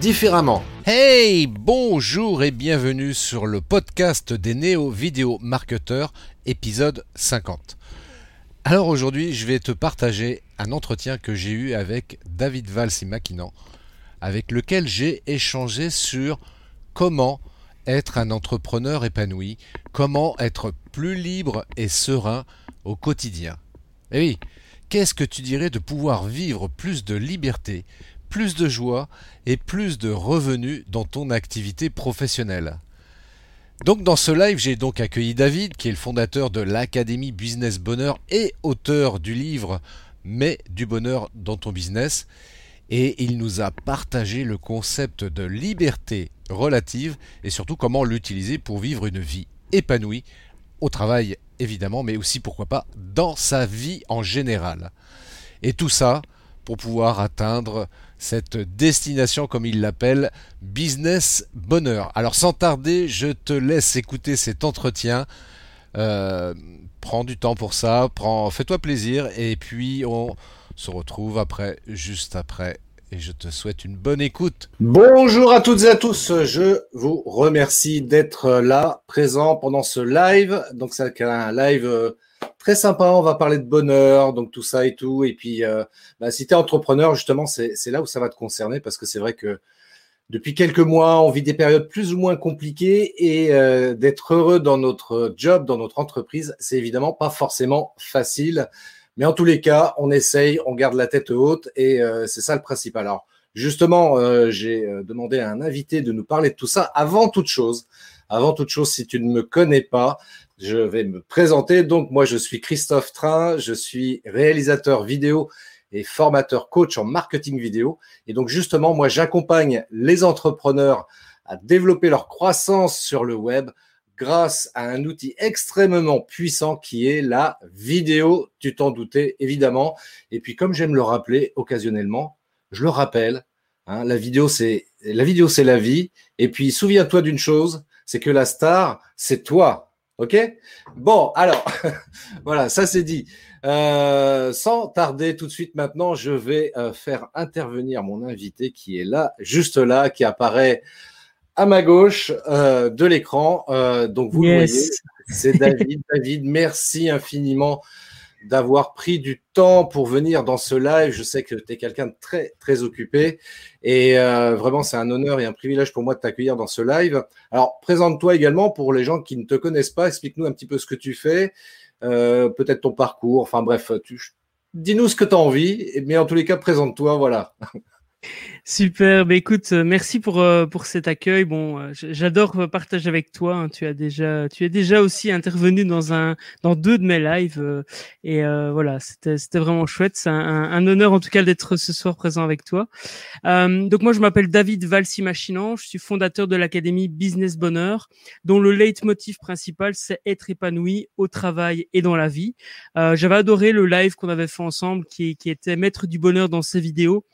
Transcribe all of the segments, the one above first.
différemment. Hey, bonjour et bienvenue sur le podcast des néo-vidéo marketeurs, épisode 50. Alors aujourd'hui, je vais te partager un entretien que j'ai eu avec David Valsimakinan, avec lequel j'ai échangé sur comment être un entrepreneur épanoui, comment être plus libre et serein au quotidien. Et oui, qu'est-ce que tu dirais de pouvoir vivre plus de liberté, plus de joie et plus de revenus dans ton activité professionnelle. Donc dans ce live, j'ai donc accueilli David, qui est le fondateur de l'Académie Business Bonheur et auteur du livre Mais du bonheur dans ton business. Et il nous a partagé le concept de liberté relative et surtout comment l'utiliser pour vivre une vie épanouie au travail évidemment, mais aussi pourquoi pas dans sa vie en général. Et tout ça pour pouvoir atteindre cette destination, comme il l'appelle, business bonheur. Alors sans tarder, je te laisse écouter cet entretien. Euh, prends du temps pour ça, prends, fais-toi plaisir, et puis on se retrouve après, juste après. Et je te souhaite une bonne écoute. Bonjour à toutes et à tous. Je vous remercie d'être là, présent pendant ce live. Donc c'est un live euh, très sympa. On va parler de bonheur, donc tout ça et tout. Et puis, euh, bah, si tu es entrepreneur, justement, c'est là où ça va te concerner parce que c'est vrai que depuis quelques mois, on vit des périodes plus ou moins compliquées et euh, d'être heureux dans notre job, dans notre entreprise, c'est évidemment pas forcément facile. Mais en tous les cas, on essaye, on garde la tête haute et euh, c'est ça le principal. Alors, justement, j'ai demandé à un invité de nous parler de tout ça. Avant toute chose, avant toute chose, si tu ne me connais pas, je vais me présenter. Donc, moi, je suis Christophe Train, je suis réalisateur vidéo et formateur coach en marketing vidéo. Et donc, justement, moi, j'accompagne les entrepreneurs à développer leur croissance sur le web grâce à un outil extrêmement puissant qui est la vidéo. Tu t'en doutais, évidemment. Et puis, comme j'aime le rappeler occasionnellement, je le rappelle, hein, la vidéo, c'est la vidéo, c'est la vie. Et puis, souviens-toi d'une chose, c'est que la star, c'est toi. OK? Bon, alors, voilà, ça c'est dit. Euh, sans tarder tout de suite maintenant, je vais euh, faire intervenir mon invité qui est là, juste là, qui apparaît à ma gauche euh, de l'écran. donc vous le voyez, c'est David. David, merci infiniment d'avoir pris du temps pour venir dans ce live. Je sais que tu es quelqu'un de très, très occupé. Et euh, vraiment, c'est un honneur et un privilège pour moi de t'accueillir dans ce live. Alors, présente-toi également pour les gens qui ne te connaissent pas. Explique-nous un petit peu ce que tu fais, euh, peut-être ton parcours. Enfin bref, dis-nous ce que tu as envie. Mais en tous les cas, présente-toi. Voilà. Super, bah écoute, euh, merci pour euh, pour cet accueil. Bon, euh, j'adore partager avec toi. Hein. Tu as déjà tu es déjà aussi intervenu dans un dans deux de mes lives et voilà, c'était vraiment chouette. C'est un, honneur en tout cas d'être ce soir présent avec toi. donc moi je m'appelle David Valsi Machinant, je suis fondateur de l'académie Business Bonheur, dont le leitmotiv principal c'est être épanoui au travail et dans la vie. J'avais adoré le live qu'on avait fait ensemble qui qui était mettre du bonheur dans ses vidéos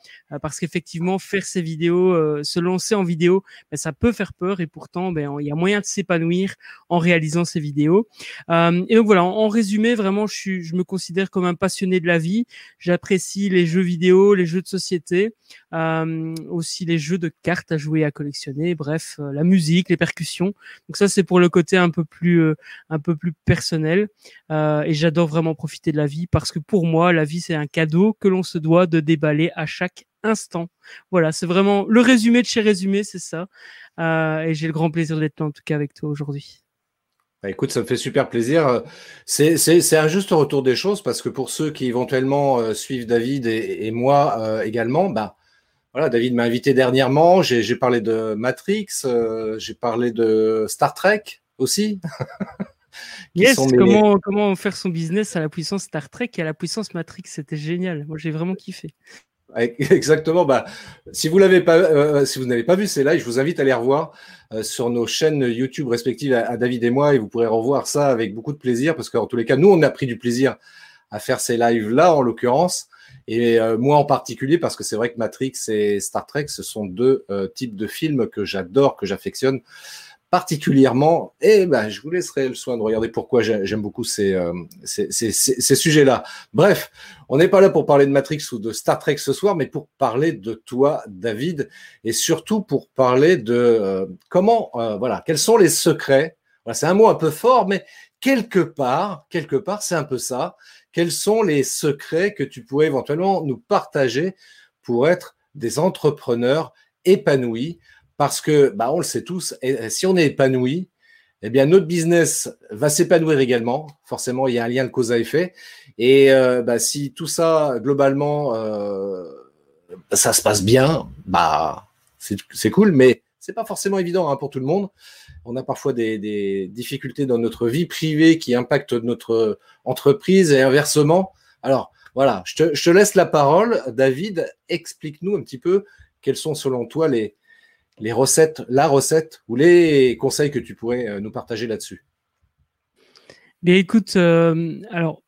parce qu'effectivement faire ses vidéos, euh, se lancer en vidéo, ben, ça peut faire peur et pourtant, ben, il y a moyen de s'épanouir en réalisant ces vidéos. Euh, et donc voilà, en, résumé, vraiment, je, suis, je me considère comme un passionné de la vie. J'apprécie les jeux vidéo, les jeux de société, euh, aussi les jeux de cartes à jouer, à collectionner, bref, la musique, les percussions. Donc ça, c'est pour le côté un peu plus, un peu plus personnel. et j'adore vraiment profiter de la vie parce que pour moi, la vie, c'est un cadeau que l'on se doit de déballer à chaque instant. Voilà, c'est vraiment le résumé de chez Résumé, c'est ça. Euh, et j'ai le grand plaisir d'être là en tout cas avec toi aujourd'hui. Bah, écoute, ça me fait super plaisir. C'est un juste retour des choses parce que pour ceux qui éventuellement euh, suivent David et, moi euh, également, bah, voilà, David m'a invité dernièrement. J'ai parlé de Matrix, j'ai parlé de Star Trek aussi. yes, comment, comment faire son business à la puissance Star Trek et à la puissance Matrix, c'était génial. Moi, j'ai vraiment kiffé. Exactement. Bah, si vous l'avez pas, euh, si vous n'avez pas vu ces lives, je vous invite à les revoir euh, sur nos chaînes YouTube respectives à, David et moi, et vous pourrez revoir ça avec beaucoup de plaisir, parce qu'en tous les cas, nous, on a pris du plaisir à faire ces lives là, en l'occurrence, et euh, moi en particulier, parce que c'est vrai que Matrix et Star Trek, ce sont deux types de films que j'adore, que j'affectionne particulièrement. Et ben, je vous laisserai le soin de regarder pourquoi j'aime beaucoup ces, euh, ces sujets-là. Bref, on n'est pas là pour parler de Matrix ou de Star Trek ce soir, mais pour parler de toi, David, et surtout pour parler de euh, comment, euh, voilà, quels sont les secrets. Voilà, c'est un mot un peu fort, mais quelque part, quelque part, c'est un peu ça. Quels sont les secrets que tu pourrais éventuellement nous partager pour être des entrepreneurs épanouis parce que, bah, on le sait tous, si on est épanoui, eh bien, notre business va s'épanouir également. Forcément, il y a un lien de cause à effet. Et euh, bah, si tout ça, globalement, euh, ça se passe bien, bah, c'est cool, mais c'est pas forcément évident hein, pour tout le monde. On a parfois des, des, difficultés dans notre vie privée qui impactent notre entreprise et inversement. Alors, voilà, je te, je te laisse la parole. David, explique-nous un petit peu quels sont selon toi les, les recettes, la recette ou les conseils que tu pourrais euh, nous partager là-dessus? Bien, écoute, euh, alors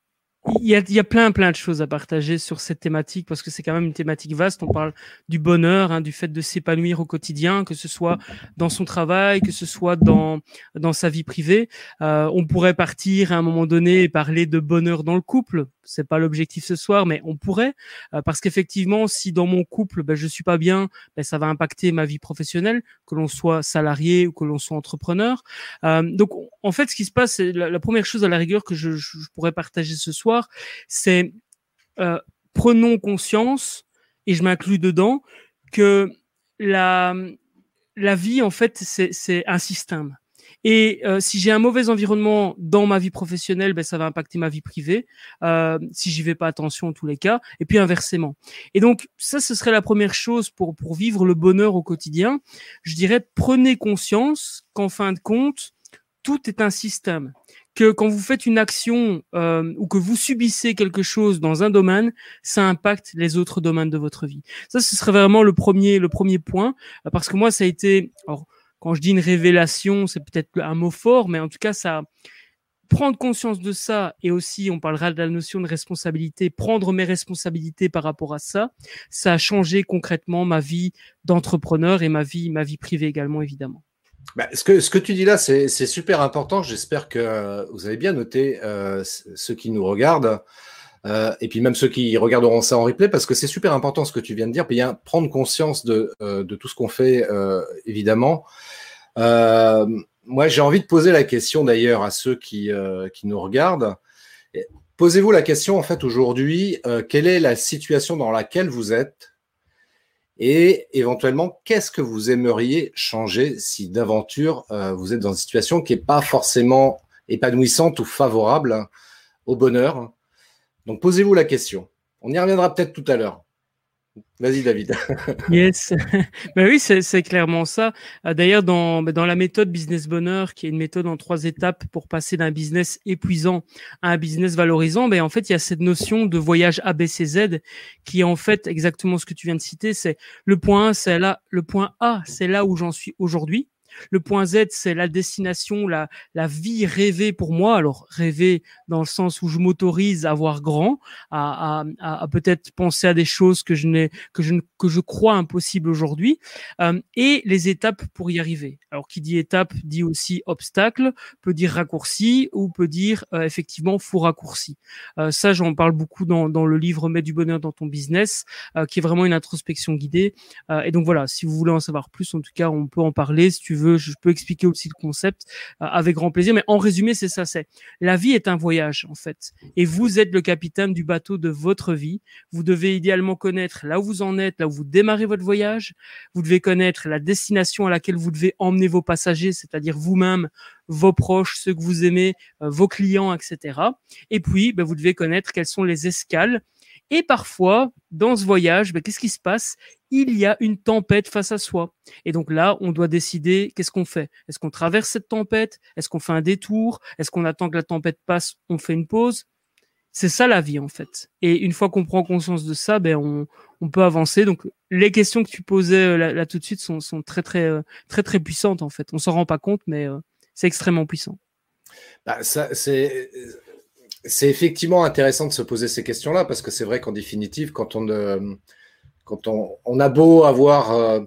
il y, a, il y, a, plein plein de choses à partager sur cette thématique parce que c'est quand même une thématique vaste. On parle du bonheur, hein, du fait de s'épanouir au quotidien, que ce soit dans son travail, que ce soit dans dans sa vie privée. Euh, on pourrait partir à un moment donné et parler de bonheur dans le couple c'est pas l'objectif ce soir, mais on pourrait, euh, parce qu'effectivement, si dans mon couple, ben, je suis pas bien, ben, ça va impacter ma vie professionnelle, que l'on soit salarié ou que l'on soit entrepreneur. Euh, donc, en fait, ce qui se passe, c'est la, première chose à la rigueur que je, je pourrais partager ce soir, c'est euh, prenons conscience, et je m'inclus dedans, que la la vie, en fait, c'est un système. Et euh, si j'ai un mauvais environnement dans ma vie professionnelle, ben, ça va impacter ma vie privée, euh, si j'y vais pas attention en tous les cas, et puis inversement. Et donc ça, ce serait la première chose pour, pour vivre le bonheur au quotidien. Je dirais, prenez conscience qu'en fin de compte, tout est un système. Que quand vous faites une action euh, ou que vous subissez quelque chose dans un domaine, ça impacte les autres domaines de votre vie. Ça, ce serait vraiment le premier, le premier point, parce que moi, ça a été... Alors, quand je dis une révélation, c'est peut-être un mot fort, mais en tout cas, ça prendre conscience de ça et aussi on parlera de la notion de responsabilité, prendre mes responsabilités par rapport à ça, ça a changé concrètement ma vie d'entrepreneur et ma vie ma vie privée également évidemment. Bah, ce, que, ce que tu dis là, c'est super important. J'espère que vous avez bien noté euh, ceux qui nous regardent. Euh, et puis même ceux qui regarderont ça en replay, parce que c'est super important ce que tu viens de dire. Puis bien prendre conscience de, euh, de tout ce qu'on fait, euh, évidemment. Euh, moi, j'ai envie de poser la question d'ailleurs à ceux qui, euh, qui nous regardent. Posez-vous la question en fait aujourd'hui, quelle est la situation dans laquelle vous êtes et éventuellement qu'est-ce que vous aimeriez changer si d'aventure vous êtes dans une situation qui n'est pas forcément épanouissante ou favorable au bonheur? Donc posez-vous la question. On y reviendra peut-être tout à l'heure. Vas-y David. yes, ben oui, c'est clairement ça. Euh, d'ailleurs, dans, ben, dans la méthode Business Bonheur, qui est une méthode en trois étapes pour passer d'un business épuisant à un business valorisant, ben en fait, il y a cette notion de voyage ABCZ qui est en fait exactement ce que tu viens de citer. C'est le point c'est là, le point A, c'est là où j'en suis aujourd'hui. Le point Z, c'est la destination, la, la vie rêvée pour moi. Alors rêver dans le sens où je m'autorise à voir grand, à, à, à peut-être penser à des choses que je n'ai, que je que je crois impossibles aujourd'hui, euh, et les étapes pour y arriver. Alors qui dit étape dit aussi obstacle, peut dire raccourci ou peut dire euh, effectivement faux raccourci. Euh, ça, j'en parle beaucoup dans, dans le livre Mets du bonheur dans ton business, qui est vraiment une introspection guidée. Et donc voilà, si vous voulez en savoir plus, en tout cas, on peut en parler si tu je peux expliquer aussi le concept euh, avec grand plaisir. Mais en résumé, c'est ça, c'est la vie est un voyage en fait, et vous êtes le capitaine du bateau de votre vie. Vous devez idéalement connaître là où vous en êtes, là où vous démarrez votre voyage. Vous devez connaître la destination à laquelle vous devez emmener vos passagers, c'est-à-dire vous-même, vos proches, ceux que vous aimez, euh, vos clients, etc. Et puis, ben, vous devez connaître quelles sont les escales et parfois, dans ce voyage, ben, qu'est-ce qui se passe? Il y a une tempête face à soi. Et donc là, on doit décider qu'est-ce qu'on fait? Est-ce qu'on traverse cette tempête? Est-ce qu'on fait un détour? Est-ce qu'on attend que la tempête passe On fait une pause? C'est ça la vie en fait. Et une fois qu'on prend conscience de ça, ben on, peut avancer. Donc les questions que tu posais là, là tout de suite sont, très très très très puissantes en fait. On s'en rend pas compte, mais c'est extrêmement puissant. Bah, ça, c'est c'est effectivement intéressant de se poser ces questions-là parce que c'est vrai qu'en définitive, quand on, euh, a beau avoir euh,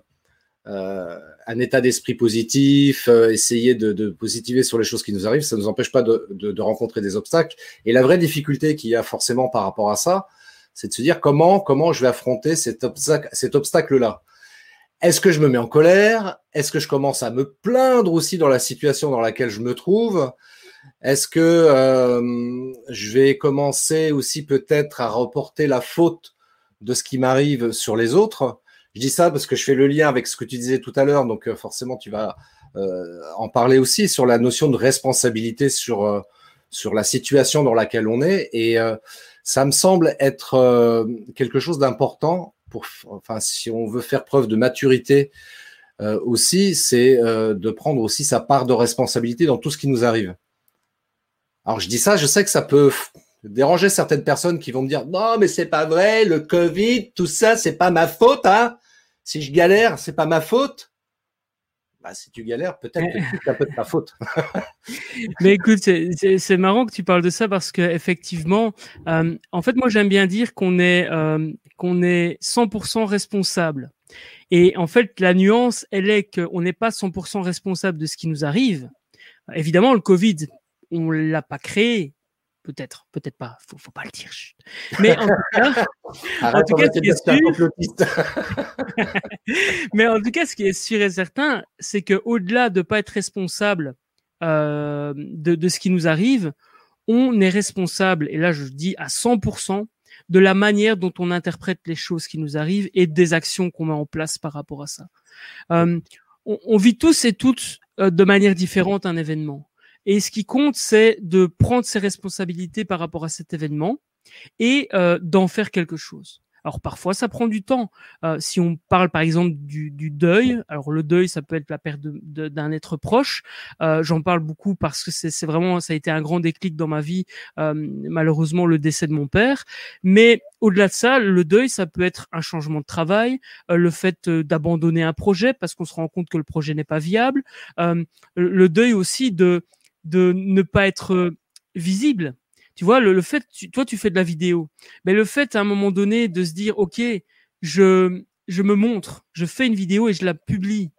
euh, un état d'esprit positif, essayer de, positiver sur les choses qui nous arrivent, ça ne nous empêche pas de, rencontrer des obstacles. Et la vraie difficulté qu'il y a forcément par rapport à ça, c'est de se dire comment, je vais affronter cet obstacle-là. Est-ce que je me mets en colère? Est-ce que je commence à me plaindre aussi dans la situation dans laquelle je me trouve? Est-ce que euh, je vais commencer aussi peut-être à reporter la faute de ce qui m'arrive sur les autres? Je dis ça parce que je fais le lien avec ce que tu disais tout à l'heure, donc euh, forcément tu vas euh, en parler aussi sur la notion de responsabilité sur sur la situation dans laquelle on est et ça me semble être quelque chose d'important pour enfin si on veut faire preuve de maturité aussi c'est de prendre aussi sa part de responsabilité dans tout ce qui nous arrive. Alors je dis ça, je sais que ça peut déranger certaines personnes qui vont me dire non mais c'est pas vrai, le Covid, tout ça, c'est pas ma faute, hein. Si je galère, c'est pas ma faute. Bah, si tu galères, peut-être que c'est un peu de ta faute. mais écoute, c'est marrant que tu parles de ça parce que effectivement, euh, en fait, moi j'aime bien dire qu'on est euh, qu'on est 100% responsable. Et en fait, la nuance, elle est qu'on n'est pas 100% responsable de ce qui nous arrive. Évidemment, le Covid, on l'a pas créé. Peut-être, peut-être pas. Faut, faut pas le dire. Mais en tout cas, en tout cas ce qui est sûr, mais en tout cas, ce qui est sûr et certain, c'est que au-delà de pas être responsable euh, de, de ce qui nous arrive, on est responsable. Et là, je dis à 100% de la manière dont on interprète les choses qui nous arrivent et des actions qu'on met en place par rapport à ça. Euh, on, on, vit tous et toutes euh, de manière différente un événement. Et ce qui compte, c'est de prendre ses responsabilités par rapport à cet événement et euh, d'en faire quelque chose. Alors parfois, ça prend du temps. Euh, si on parle par exemple du, du, deuil, alors le deuil, ça peut être la perte d'un être proche. Euh, J'en parle beaucoup parce que c'est vraiment, ça a été un grand déclic dans ma vie. Euh, malheureusement, le décès de mon père. Mais au-delà de ça, le deuil, ça peut être un changement de travail, euh, le fait euh, d'abandonner un projet parce qu'on se rend compte que le projet n'est pas viable. le deuil aussi de de ne pas être visible. Tu vois, le, le fait, tu, toi, tu fais de la vidéo, mais le fait à un moment donné de se dire, ok, je, je me montre, je fais une vidéo et je la publie,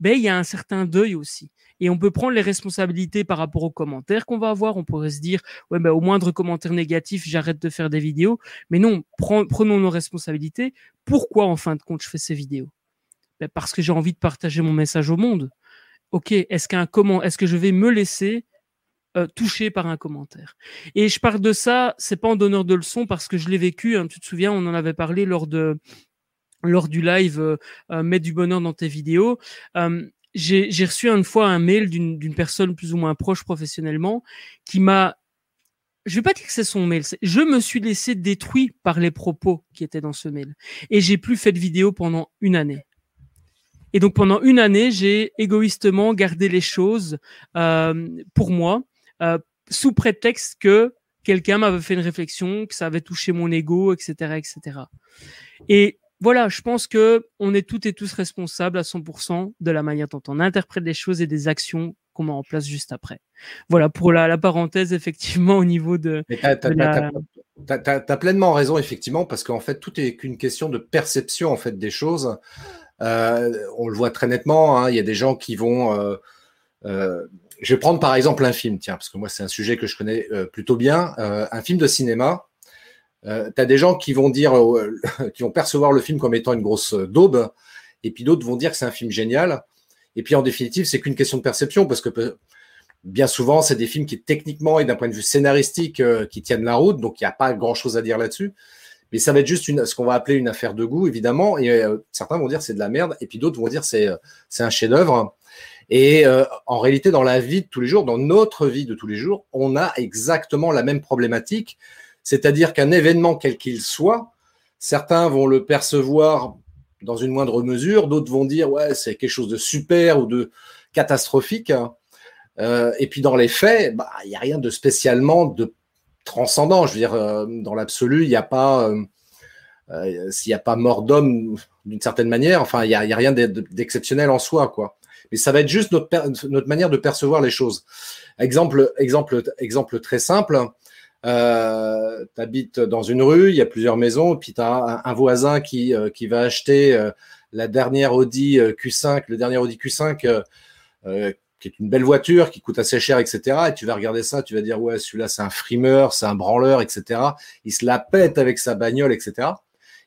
ben il y a un certain deuil aussi. Et on peut prendre les responsabilités par rapport aux commentaires qu'on va avoir. On pourrait se dire, ouais, ben, au moindre commentaire négatif, j'arrête de faire des vidéos. Mais non, prenons nos responsabilités. Pourquoi, en fin de compte, je fais ces vidéos? Ben, Parce que j'ai envie de partager mon message au monde ok, est-ce qu'un comment, est-ce que je vais me laisser euh, toucher par un commentaire? Et je parle de ça, c'est pas en donneur de leçons parce que je l'ai vécu. Hein, tu te souviens, on en avait parlé lors de lors du live euh, euh, Mets du bonheur dans tes vidéos. J'ai reçu une fois un mail d'une personne plus ou moins proche professionnellement qui m'a je vais pas dire que c'est son mail, je me suis laissé détruit par les propos qui étaient dans ce mail et j'ai plus fait de vidéo pendant une année. Et donc pendant une année, j'ai égoïstement gardé les choses euh, pour moi, euh, sous prétexte que quelqu'un m'avait fait une réflexion, que ça avait touché mon ego, etc., etc. Et voilà, je pense que on est toutes et tous responsables à 100% de la manière dont on interprète les choses et des actions qu'on met en place juste après. Voilà pour la, la parenthèse effectivement au niveau de. Mais t'as, t'as, la... t'as, t'as pleinement raison effectivement parce qu'en fait tout est qu'une question de perception en fait des choses. Euh, on le voit très nettement. Hein, il y a des gens qui vont. Euh, euh, je vais prendre par exemple un film, tiens, parce que moi c'est un sujet que je connais plutôt bien. Un film de cinéma. Tu as des gens qui vont dire, qui vont percevoir le film comme étant une grosse daube, et puis d'autres vont dire que c'est un film génial. Et puis en définitive, c'est qu'une question de perception, parce que bien souvent, c'est des films qui techniquement et d'un point de vue scénaristique qui tiennent la route, donc il n'y a pas grand-chose à dire là-dessus. Mais ça va être juste ce qu'on va appeler une affaire de goût, évidemment. Et euh, certains vont dire c'est de la merde, et puis d'autres vont dire c'est euh, c'est un chef-d'œuvre. Et euh, en réalité, dans la vie de tous les jours, dans notre vie de tous les jours, on a exactement la même problématique. C'est-à-dire qu'un événement, quel qu'il soit, certains vont le percevoir dans une moindre mesure, d'autres vont dire ouais c'est quelque chose de super ou de catastrophique. Et puis dans les faits, bah, il n'y a rien de spécialement de transcendant. Je veux dire, dans l'absolu, il n'y a pas, s'il n'y a pas mort d'homme d'une certaine manière. Enfin, il n'y a, rien d'exceptionnel en soi, quoi. Mais ça va être juste notre, manière de percevoir les choses. Exemple, exemple, exemple très simple. Euh, tu habites dans une rue, il y a plusieurs maisons, puis tu as un, voisin qui, euh, qui va acheter euh, la dernière Audi euh, Q5, le dernier Audi Q5, qui est une belle voiture, qui coûte assez cher, etc. Et tu vas regarder ça, tu vas dire, ouais, celui-là, c'est un frimeur, c'est un branleur, etc. Il se la pète avec sa bagnole, etc.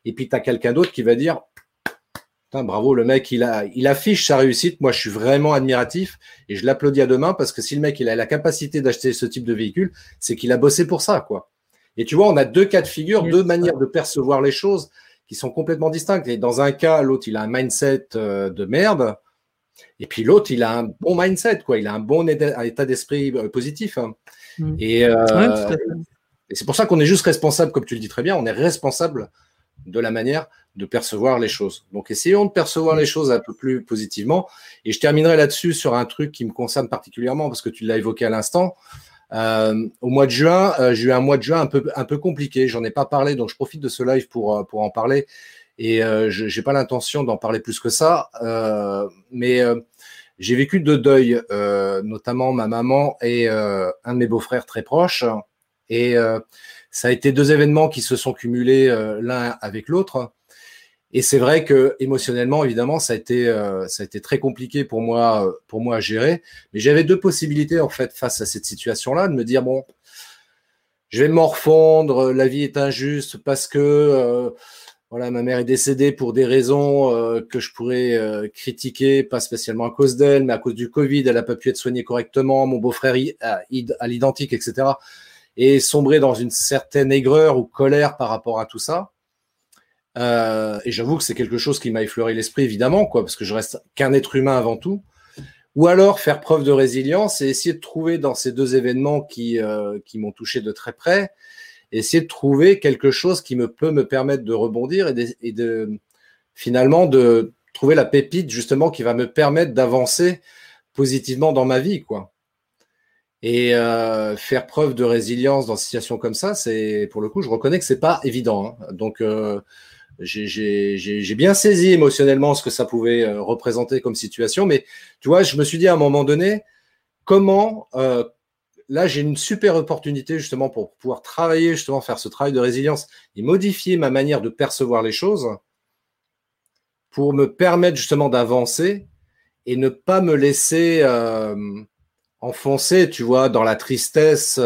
Et puis, tu as quelqu'un d'autre qui va dire, bravo, le mec, il, a, il affiche sa réussite. Moi, je suis vraiment admiratif et je l'applaudis à demain parce que si le mec, il a la capacité d'acheter ce type de véhicule, c'est qu'il a bossé pour ça, quoi. Et tu vois, on a deux cas de figure, deux manières de percevoir les choses qui sont complètement distinctes. Et dans un cas, l'autre, il a un mindset euh, de merde. Et puis l'autre, il a un bon mindset, quoi. Il a un bon état d'esprit euh, positif. Hein. Mm. Et, euh, et c'est pour ça qu'on est juste responsable, comme tu le dis très bien, on est responsable de la manière de percevoir les choses. Donc essayons de percevoir les choses un peu plus positivement. Et je terminerai là-dessus sur un truc qui me concerne particulièrement parce que tu l'as évoqué à l'instant. Euh, au mois de juin, euh, j'ai eu un mois de juin un peu un peu compliqué. J'en ai pas parlé, donc je profite de ce live pour pour en parler. Et je j'ai pas l'intention d'en parler plus que ça, mais j'ai vécu deux deuils, notamment ma maman et un de mes beaux-frères très proches. Et ça a été deux événements qui se sont cumulés l'un avec l'autre. Et c'est vrai que émotionnellement, évidemment, ça a été euh, ça a été très compliqué pour moi euh, pour moi à gérer. Mais j'avais deux possibilités en fait face à cette situation-là, de me dire bon, je vais me morfondre, la vie est injuste parce que euh, voilà, ma mère est décédée pour des raisons que je pourrais critiquer, pas spécialement à cause d'elle, mais à cause du Covid, elle n'a pas pu être soignée correctement. Mon beau-frère à l'identique, etc. Et sombrer dans une certaine aigreur ou colère par rapport à tout ça. Euh, et j'avoue que c'est quelque chose qui m'a effleuré l'esprit, évidemment, quoi, parce que je reste qu'un être humain avant tout. Ou alors faire preuve de résilience et essayer de trouver dans ces deux événements euh, qui m'ont touché de très près, essayer de trouver quelque chose qui me peut me permettre de rebondir et de, et de finalement de trouver la pépite justement qui va me permettre d'avancer positivement dans ma vie, quoi. Et euh, faire preuve de résilience dans des situations comme ça, c'est pour le coup, je reconnais que c'est pas évident. Hein. Donc euh, j'ai bien saisi émotionnellement ce que ça pouvait euh, représenter comme situation, mais tu vois, je me suis dit à un moment donné, comment euh, là j'ai une super opportunité justement pour pouvoir travailler, justement faire ce travail de résilience et modifier ma manière de percevoir les choses pour me permettre justement d'avancer et ne pas me laisser euh, enfoncer, tu vois, dans la tristesse.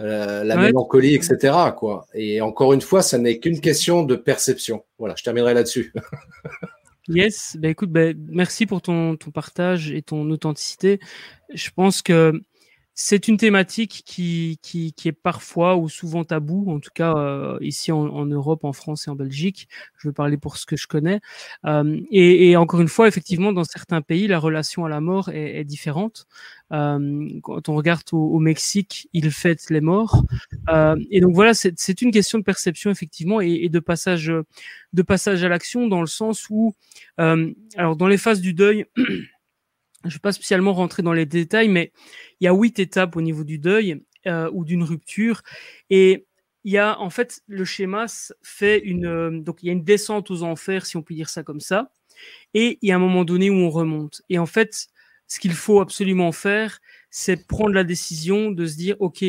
Euh, la mélancolie, etc. Quoi. Et encore une fois, ça n'est qu'une question de perception. Voilà, je terminerai là-dessus. yes, bah écoute, bah, merci pour ton, ton partage et ton authenticité. Je pense que c'est une thématique qui, qui, qui, est parfois ou souvent tabou, en tout cas euh, ici en, en, Europe, en France et en Belgique. Je veux parler pour ce que je connais. Euh, et, et, encore une fois, effectivement, dans certains pays, la relation à la mort est, est différente. Euh, quand on regarde au, au, Mexique, ils fêtent les morts. Euh, et donc voilà, c'est une question de perception effectivement et, et, de passage de passage à l'action dans le sens où, euh, alors dans les phases du deuil. je ne vais pas spécialement rentrer dans les détails, mais il y a huit étapes au niveau du deuil euh, ou d'une rupture. Et il y a, en fait, le schéma fait une, euh, donc il y a une descente aux enfers, si on peut dire ça comme ça. Et il y a un moment donné où on remonte. Et en fait, ce qu'il faut absolument faire, c'est prendre la décision de se dire, OK,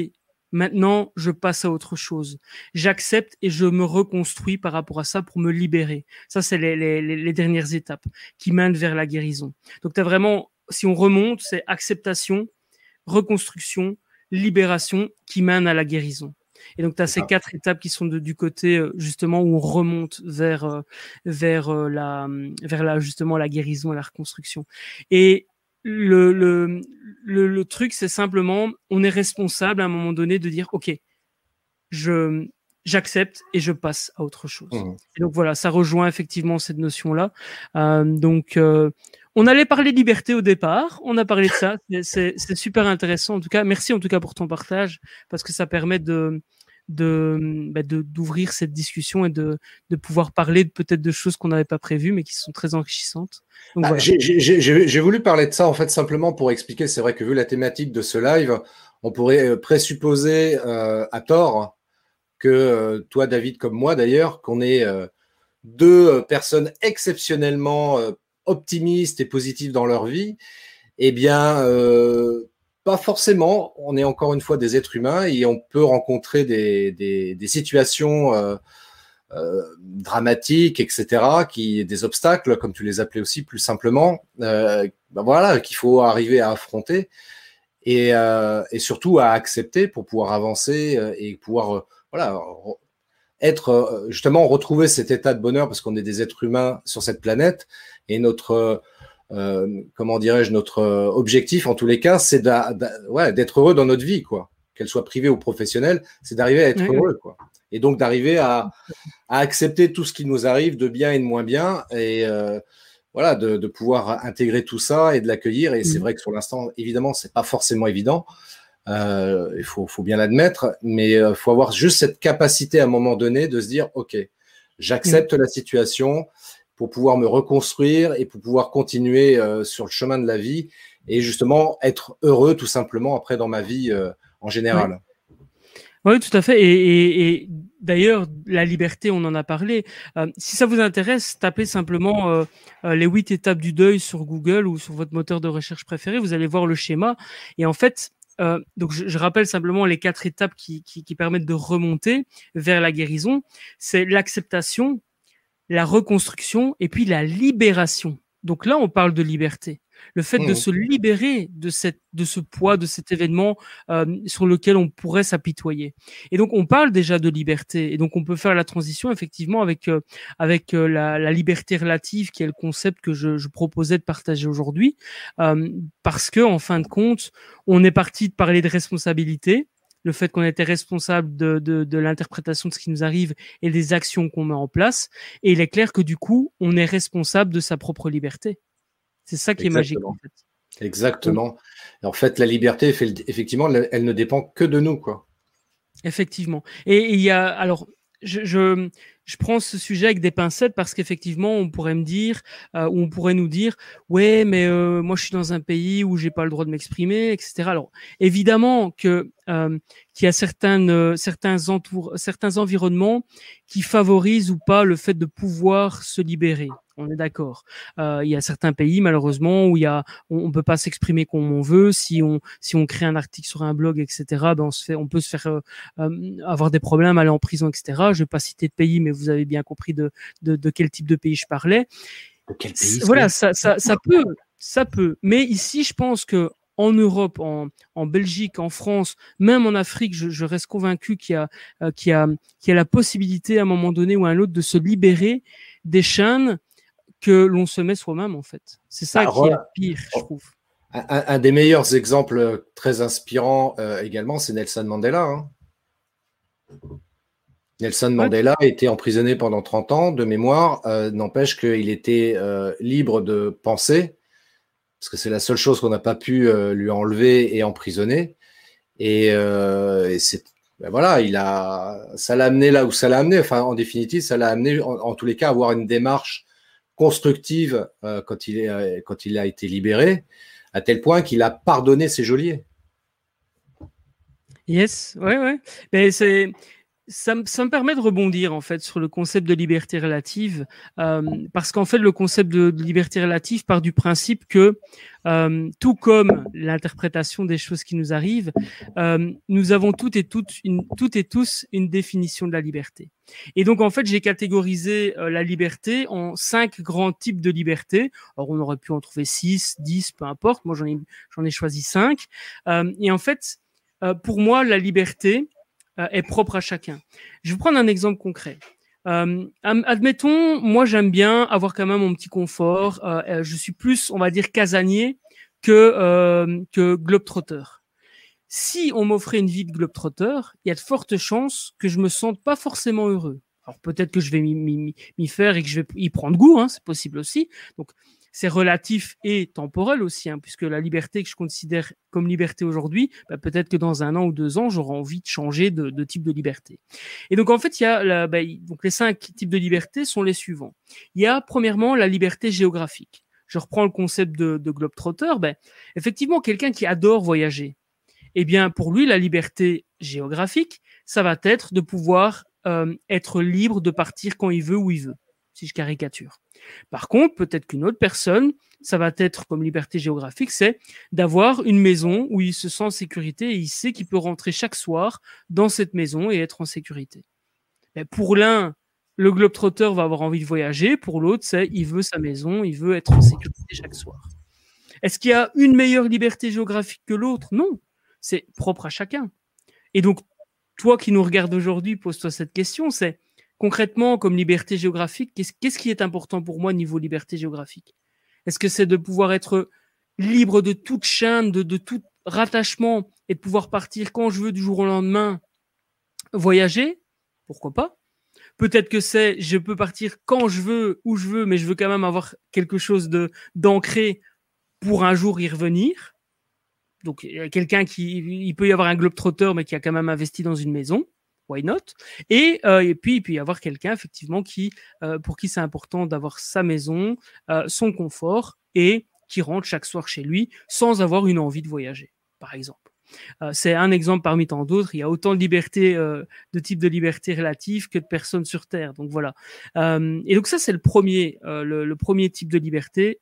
Maintenant, je passe à autre chose. J'accepte et je me reconstruis par rapport à ça pour me libérer. Ça, c'est les, les, les, dernières étapes qui mènent vers la guérison. Donc, tu as vraiment si on remonte, c'est acceptation, reconstruction, libération qui mène à la guérison. Et donc, tu as ces quatre étapes qui sont de, du côté, euh, justement, où on remonte vers, euh, vers, euh, la, vers la, justement, la guérison et la reconstruction. Et le, le, le, le truc, c'est simplement, on est responsable à un moment donné de dire, OK, je, j'accepte et je passe à autre chose. Mmh. Et donc voilà, ça rejoint effectivement cette notion-là. Euh, donc euh, on allait parler de liberté au départ, on a parlé de ça, c'est super intéressant en tout cas. Merci en tout cas pour ton partage parce que ça permet de, de bah, d'ouvrir cette discussion et de, de pouvoir parler peut-être de choses qu'on n'avait pas prévues, mais qui sont très enrichissantes. Ah, j'ai voulu parler de ça en fait simplement pour expliquer. C'est vrai que vu la thématique de ce live, on pourrait euh, présupposer euh, à tort que euh, toi, David, comme moi d'ailleurs, qu'on est deux personnes exceptionnellement optimistes et positives dans leur vie. Eh bien, pas forcément. On est encore une fois des êtres humains et on peut rencontrer des, situations euh, euh, dramatiques, etc., qui des obstacles, comme tu les appelais aussi plus simplement. Euh, ben voilà, qu'il faut arriver à affronter et, et, surtout à accepter pour pouvoir avancer et pouvoir voilà être justement retrouver cet état de bonheur parce qu'on est des êtres humains sur cette planète et notre euh, comment dirais-je, notre euh, objectif, en tous les cas, c'est d'être heureux dans notre vie, quoi. Qu'elle soit privée ou professionnelle, c'est d'arriver à être heureux, quoi. Et donc d'arriver à, accepter tout ce qui nous arrive de bien et de moins bien, et euh, voilà, de, pouvoir intégrer tout ça et de l'accueillir. Et c'est mmh. vrai que sur l'instant, évidemment, c'est pas forcément évident. Il faut, bien l'admettre, mais il faut avoir juste cette capacité à un moment donné de se dire, ok, j'accepte mmh. la situation pour pouvoir me reconstruire et pour pouvoir continuer euh, sur le chemin de la vie et justement être heureux tout simplement après dans ma vie euh, en général. Oui. tout à fait. Et, d'ailleurs, la liberté, on en a parlé. Euh, si ça vous intéresse, tapez simplement les huit étapes du deuil sur Google ou sur votre moteur de recherche préféré. Vous allez voir le schéma. Et en fait, donc je, rappelle simplement les quatre étapes qui, qui permettent de remonter vers la guérison. C'est l'acceptation, la reconstruction et puis la libération. Donc là, on parle de liberté. Le fait de mmh. se libérer de, cette, de ce poids, de cet événement euh, sur lequel on pourrait s'apitoyer. Et donc, on parle déjà de liberté. Et donc, on peut faire la transition effectivement avec, euh, avec euh, la, liberté relative, qui est le concept que je, je proposais de partager aujourd'hui. parce que, en fin de compte, on est parti de parler de responsabilité le fait qu'on était responsable de, de, l'interprétation de ce qui nous arrive et des actions qu'on met en place. Et il est clair que du coup, on est responsable de sa propre liberté. C'est ça qui est magique en fait. Exactement. en fait, la liberté, effectivement, elle ne dépend que de nous, quoi. Effectivement. Et il y a alors je, je, je prends ce sujet avec des pincettes parce qu'effectivement, on pourrait me dire, euh, ou on pourrait nous dire, ouais, mais euh, moi, je suis dans un pays où j'ai pas le droit de m'exprimer, etc. Alors, évidemment que euh, qu'il y a certaines, certains entour, certains environnements qui favorisent ou pas le fait de pouvoir se libérer. On est d'accord. Euh, il y a certains pays malheureusement où il y a, on, peut pas s'exprimer comme on veut. Si on si on crée un article sur un blog, etc. Ben on se fait, on peut se faire avoir des problèmes, aller en prison, etc. Je vais pas citer de pays, mais vous avez bien compris de, de, quel type de pays je parlais. voilà, ça, ça, ça peut, ça peut. Mais ici, je pense que en Europe, en, en, Belgique, en France, même en Afrique, je, je reste convaincu qu'il y, a, euh, qu'il y, a, qu'il y a la possibilité à un moment donné ou à un autre de se libérer des chaînes que l'on se met soi-même en fait. C'est ça bah, qui est pire, je trouve. Un, un, des meilleurs exemples très inspirants euh, également, c'est Nelson Mandela. Hein. Nelson Mandela a été emprisonné pendant 30 ans de mémoire, euh, n'empêche qu'il était euh, libre de penser, parce que c'est la seule chose qu'on n'a pas pu euh, lui enlever et emprisonner. Et, c'est ben voilà, il a, ça l'a amené là où ça l'a amené. Enfin, en définitive, ça l'a amené, en, tous les cas, à avoir une démarche constructive quand il est, quand il a été libéré, à tel point qu'il a pardonné ses geôliers. Yes, ouais, ouais. Mais c'est ça, me permet de rebondir en fait sur le concept de liberté relative, euh, parce qu'en fait le concept de, liberté relative part du principe que euh, tout comme l'interprétation des choses qui nous arrivent, euh, nous avons toutes et toutes, une, toutes et tous une définition de la liberté. Et donc en fait j'ai catégorisé la liberté en cinq grands types de liberté. Alors on aurait pu en trouver six, dix, peu importe. Moi j'en ai j'en ai choisi cinq. et en fait pour moi la liberté euh, est propre à chacun. Je vais prendre un exemple concret. Euh, admettons, moi j'aime bien avoir quand même mon petit confort. Euh, euh, je suis plus, on va dire, casanier que euh, que globetrotter. Si on m'offrait une vie de globetrotter, il y a de fortes chances que je me sente pas forcément heureux. Alors peut-être que je vais m'y faire et que je vais y prendre goût, hein, c'est possible aussi. Donc c'est relatif et temporel aussi, hein, puisque la liberté que je considère comme liberté aujourd'hui, bah, peut-être que dans un an ou deux ans, j'aurai envie de changer de, de, type de liberté. Et donc en fait, il y a la, bah, donc les cinq types de liberté sont les suivants. Il y a premièrement la liberté géographique. Je reprends le concept de, de globetrotter. Ben, effectivement, quelqu'un qui adore voyager, eh bien pour lui, la liberté géographique, ça va être de pouvoir euh, être libre de partir quand il veut, où il veut, caricature. Par contre, peut-être qu'une autre personne, ça va être comme liberté géographique, c'est d'avoir une maison où il se sent en sécurité et il sait qu'il peut rentrer chaque soir dans cette maison et être en sécurité. Pour l'un, le globetrotter va avoir envie de voyager, pour l'autre, c'est il veut sa maison, il veut être en sécurité chaque soir. Est-ce qu'il y a une meilleure liberté géographique que l'autre? Non, c'est propre à chacun. Et donc, toi qui nous regardes aujourd'hui, pose-toi cette question, c'est concrètement, comme liberté géographique, qu'est-ce qui est important pour moi niveau liberté géographique? Est-ce que c'est de pouvoir être libre de toute chaîne, de, tout rattachement et de pouvoir partir quand je veux du jour au lendemain, voyager? Pourquoi pas? Peut-être que c'est je peux partir quand je veux, où je veux, mais je veux quand même avoir quelque chose d'ancré pour un jour y revenir. Donc quelqu'un qui il peut y avoir un globe trotteur mais qui a quand même investi dans une maison not? Et, euh, et puis il peut y avoir quelqu'un effectivement qui euh, pour qui c'est important d'avoir sa maison, euh, son confort et qui rentre chaque soir chez lui sans avoir une envie de voyager, par exemple. C'est un exemple parmi tant d'autres. Il y a autant de liberté, de types de liberté relative que de personnes sur Terre. Donc voilà. Et donc ça, c'est le premier, le, premier type de liberté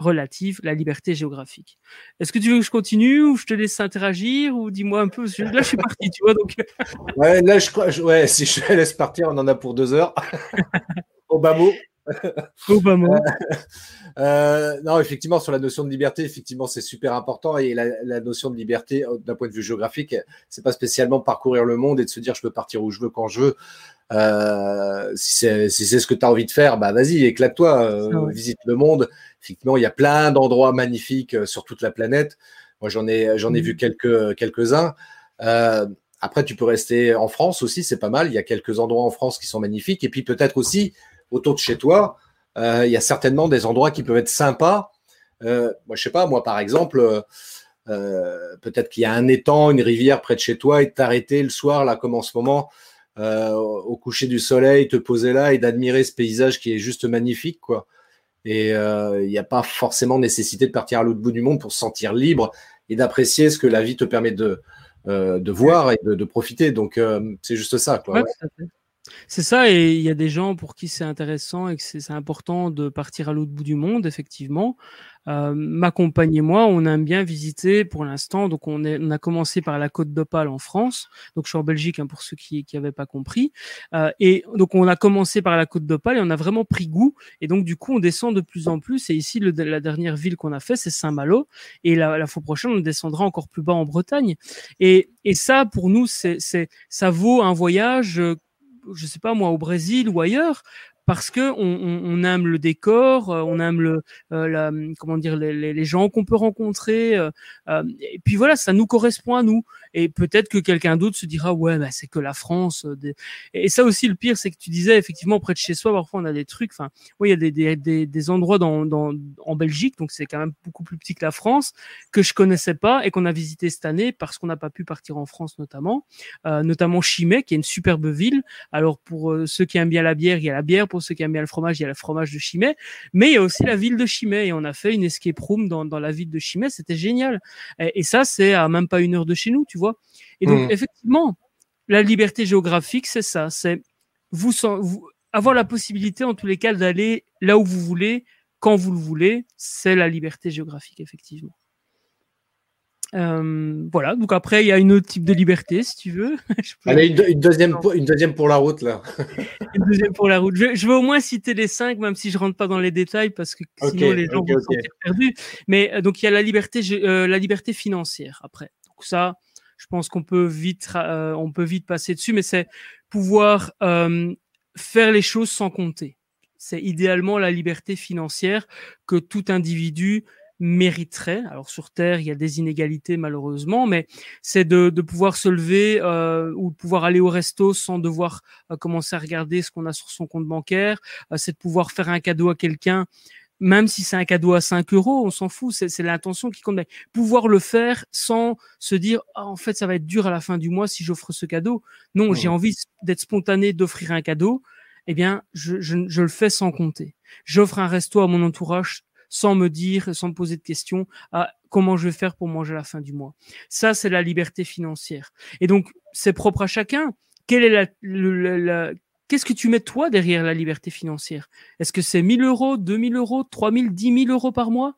relative, la liberté géographique. Est-ce que tu veux que je continue ou je te laisse interagir ou dis-moi un peu Là, je suis parti, tu vois. Donc... ouais, là, je ouais, si je te laisse partir, on en a pour deux heures. Au bas mot. Mot. Euh, non, effectivement, sur la notion de liberté, effectivement, c'est super important. Et la, la notion de liberté, d'un point de vue géographique, c'est pas spécialement parcourir le monde et de se dire je peux partir où je veux quand je veux. Euh, si c'est si ce que tu as envie de faire, bah vas-y, éclate-toi, euh, visite le monde. Effectivement, il y a plein d'endroits magnifiques euh, sur toute la planète. Moi, j'en ai j'en ai vu mmh. quelques quelques uns. Euh, après, tu peux rester en France aussi, c'est pas mal. Il y a quelques endroits en France qui sont magnifiques. Et puis peut-être aussi autour de chez toi, euh, il y a certainement des endroits qui peuvent être sympas. Euh, moi, je sais pas, moi par exemple, euh, peut-être qu'il y a un étang, une rivière près de chez toi et t'arrêter le soir là, comme en ce moment, au coucher du soleil, te poser là et d'admirer ce paysage qui est juste magnifique, quoi. Et il n'y a pas forcément nécessité de partir à l'autre bout du monde pour se sentir libre et d'apprécier ce que la vie te permet de, de voir et de, de profiter. Donc, c'est juste ça, quoi. Ouais, c'est ça, et il y a des gens pour qui c'est intéressant et que c'est important de partir à l'autre bout du monde, effectivement. Euh, ma compagne et moi, on aime bien visiter pour l'instant. Donc, on, est, on, a commencé par la côte d'Opale en France. Donc, je suis en Belgique hein, pour ceux qui n'avaient pas compris. Euh, et donc, on a commencé par la côte d'Opale et on a vraiment pris goût. Et donc, du coup, on descend de plus en plus. Et ici, le, la dernière ville qu'on a fait, c'est Saint-Malo. Et la, la, fois prochaine, on descendra encore plus bas en Bretagne. Et, et ça, pour nous, c'est ça vaut un voyage je sais pas moi, au Brésil ou ailleurs, parce que on, on, aime le décor, euh, on aime le, euh, la, comment dire, les, les gens qu'on peut rencontrer, euh, euh, et puis voilà, ça nous correspond à nous. Et peut-être que quelqu'un d'autre se dira ouais, bah, c'est que la France. Des... Et ça aussi, le pire, c'est que tu disais effectivement près de chez soi, parfois on a des trucs. Enfin, oui, il y a des, des, des, des endroits dans, dans, en Belgique, donc c'est quand même beaucoup plus petit que la France, que je connaissais pas et qu'on a visité cette année parce qu'on n'a pas pu partir en France notamment, notamment Chimay, qui est une superbe ville. Alors pour ceux qui aiment bien la bière, il y a la bière. Ceux qui aiment bien le fromage, il y a le fromage de Chimay, mais il y a aussi la ville de Chimay et on a fait une escape room dans, dans la ville de Chimay, c'était génial. Et, et ça, c'est à même pas une heure de chez nous, tu vois. Et donc, mmh. effectivement, la liberté géographique, c'est ça, c'est vous, vous avoir la possibilité, en tous les cas, d'aller là où vous voulez, quand vous le voulez, c'est la liberté géographique, effectivement. Euh, voilà, donc après, il y a une autre type de liberté, si tu veux. peux... Allez, une, une, deuxième, pour, une deuxième pour la route, là. une deuxième pour la route. Je, je, vais au moins citer les cinq, même si je rentre pas dans les détails, parce que okay, sinon les gens okay, vont okay. se perdus. Mais euh, donc, il y a la liberté, euh, la liberté financière, après. Donc ça, je pense qu'on peut vite, euh, on peut vite passer dessus, mais c'est pouvoir faire les choses sans compter. C'est idéalement la liberté financière que tout individu mériterait. Alors sur Terre, il y a des inégalités malheureusement, mais c'est de, de, pouvoir se lever euh, ou de pouvoir aller au resto sans devoir euh, commencer à regarder ce qu'on a sur son compte bancaire. Euh, c'est de pouvoir faire un cadeau à quelqu'un même si c'est un cadeau à 5 euros, on s'en fout, c'est l'intention qui compte. pouvoir le faire sans se dire, ah, en fait, ça va être dur à la fin du mois si j'offre ce cadeau. Non, j'ai envie d'être spontané, d'offrir un cadeau. Eh bien, je, je, je le fais sans compter. J'offre un resto à mon entourage sans me dire, sans me poser de questions, à comment je vais faire pour manger à la fin du mois. Ça, c'est la liberté financière. Et donc, c'est propre à chacun. Quelle est la, la, Qu'est-ce que tu mets toi derrière la liberté financière? Est-ce que c'est 1000 euros, 2000 euros, 3000, 10 000 euros par mois?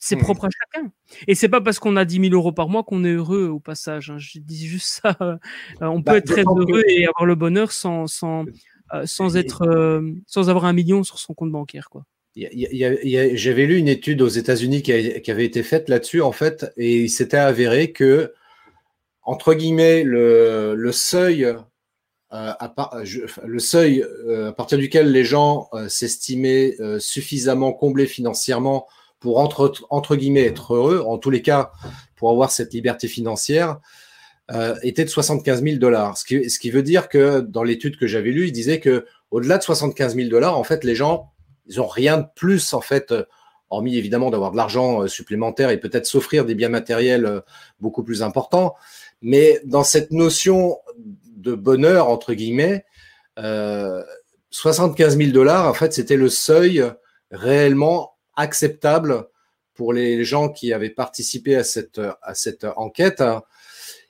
C'est hmm. propre à chacun. Et c'est pas parce qu'on a 10 000 euros par mois qu'on est heureux au passage. Hein. Je dis juste ça. Euh, on bah, peut être très heureux et avoir le bonheur sans, sans, euh, sans, être, euh, sans avoir un million sur son compte bancaire. Quoi. J'avais lu une étude aux États-Unis qui, avait été faite là-dessus, en fait, et il s'était avéré que, entre guillemets, le, seuil, euh, à, le seuil euh, à partir duquel les gens euh, s'estimaient suffisamment comblés financièrement pour, entre, guillemets, être heureux, en tous les cas, pour avoir cette liberté financière, était de 75 000 dollars. Ce qui, ce qui veut dire que, dans l'étude que j'avais lue, il disait que au-delà de 75 000 dollars, en fait, les gens ils ont rien de plus en fait, euh, hormis évidemment d'avoir de l'argent euh, supplémentaire et peut-être s'offrir des biens matériels euh, beaucoup plus importants. Mais dans cette notion de bonheur entre guillemets, euh, 75 000 dollars, en fait, c'était le seuil réellement acceptable pour les gens qui avaient participé à cette, à cette enquête.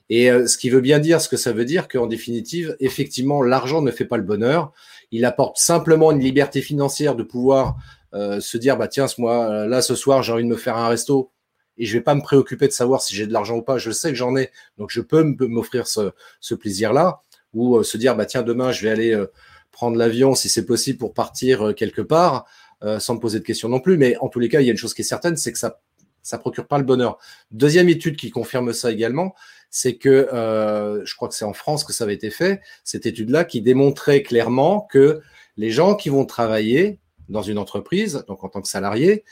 Et ce qui veut bien dire, ce que ça veut dire, qu'en définitive, effectivement, l'argent ne fait pas le bonheur. Il apporte simplement une liberté financière de pouvoir euh, se dire bah tiens, moi euh, là ce soir j'ai envie de me faire un resto et je vais pas me préoccuper de savoir si j'ai de l'argent ou pas. Je sais que j'en ai, donc je peux m'offrir ce, plaisir-là ou euh, se dire bah tiens demain je vais aller prendre l'avion si c'est possible pour partir quelque part sans me poser de questions non plus. Mais en tous les cas, il y a une chose qui est certaine, c'est que ça ça procure pas le bonheur. Deuxième étude qui confirme ça également, c'est que euh, je crois que c'est en France que ça avait été fait, cette étude-là qui démontrait clairement que les gens qui vont travailler dans une entreprise, donc en tant que salariés,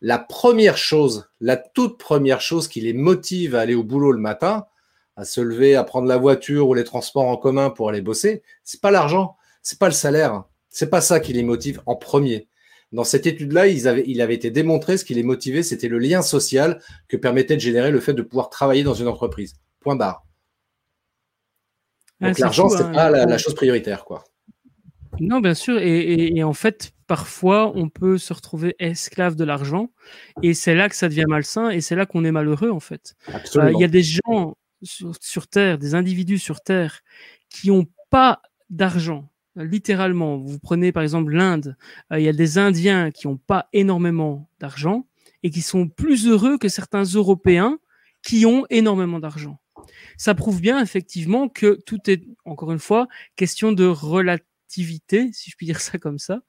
la première chose, la toute première chose qui les motive à aller au boulot le matin, à se lever, à prendre la voiture ou les transports en commun pour aller bosser, c'est pas l'argent, c'est pas le salaire, c'est pas ça qui les motive en premier. Dans cette étude-là, il avait été démontré ce qui les motivait, c'était le lien social que permettait de générer le fait de pouvoir travailler dans une entreprise. Point barre. Donc l'argent, c'est n'est hein. pas la, chose prioritaire, quoi. Non, bien sûr. Et, en fait, parfois, on peut se retrouver esclave de l'argent, et c'est là que ça devient malsain, et c'est là qu'on est malheureux, en fait. Euh, il y a des gens sur, Terre, des individus sur Terre, qui n'ont pas d'argent. Littéralement, vous prenez par exemple l'Inde, euh, il y a des Indiens qui n'ont pas énormément d'argent et qui sont plus heureux que certains Européens qui ont énormément d'argent ça prouve bien effectivement que tout est, encore une fois, question de relativité, si je puis dire ça comme ça.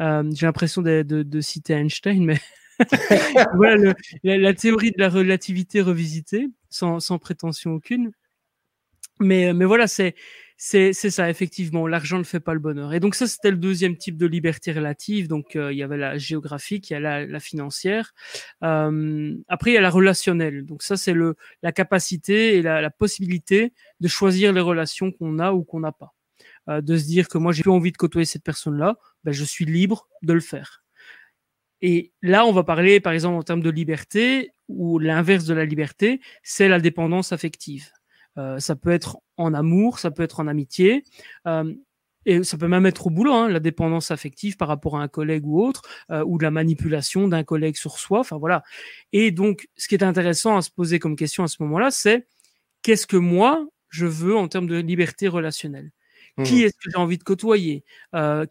Euh, j'ai l'impression de, citer Einstein, mais voilà la, théorie de la relativité revisitée, sans, sans prétention aucune. Mais, mais voilà, c'est c'est ça, effectivement. L'argent ne fait pas le bonheur. Et donc ça, c'était le deuxième type de liberté relative. Donc euh, il y avait la géographique, il y a la, la financière. Euh, après, il y a la relationnelle. Donc ça, c'est le la capacité et la, la, possibilité de choisir les relations qu'on a ou qu'on n'a pas. Euh, de se dire que moi, j'ai plus envie de côtoyer cette personne-là, ben, je suis libre de le faire. Et là, on va parler, par exemple, en termes de liberté, ou l'inverse de la liberté, c'est la dépendance affective. Euh, ça peut être en amour, ça peut être en amitié. Euh, et ça peut même être au boulot, hein, la dépendance affective par rapport à un collègue ou autre, euh, ou de la manipulation d'un collègue sur soi. Enfin voilà. Et donc, ce qui est intéressant à se poser comme question à ce moment-là, c'est qu'est-ce que moi je veux en termes de liberté relationnelle? Qui mmh. est-ce que j'ai envie de côtoyer?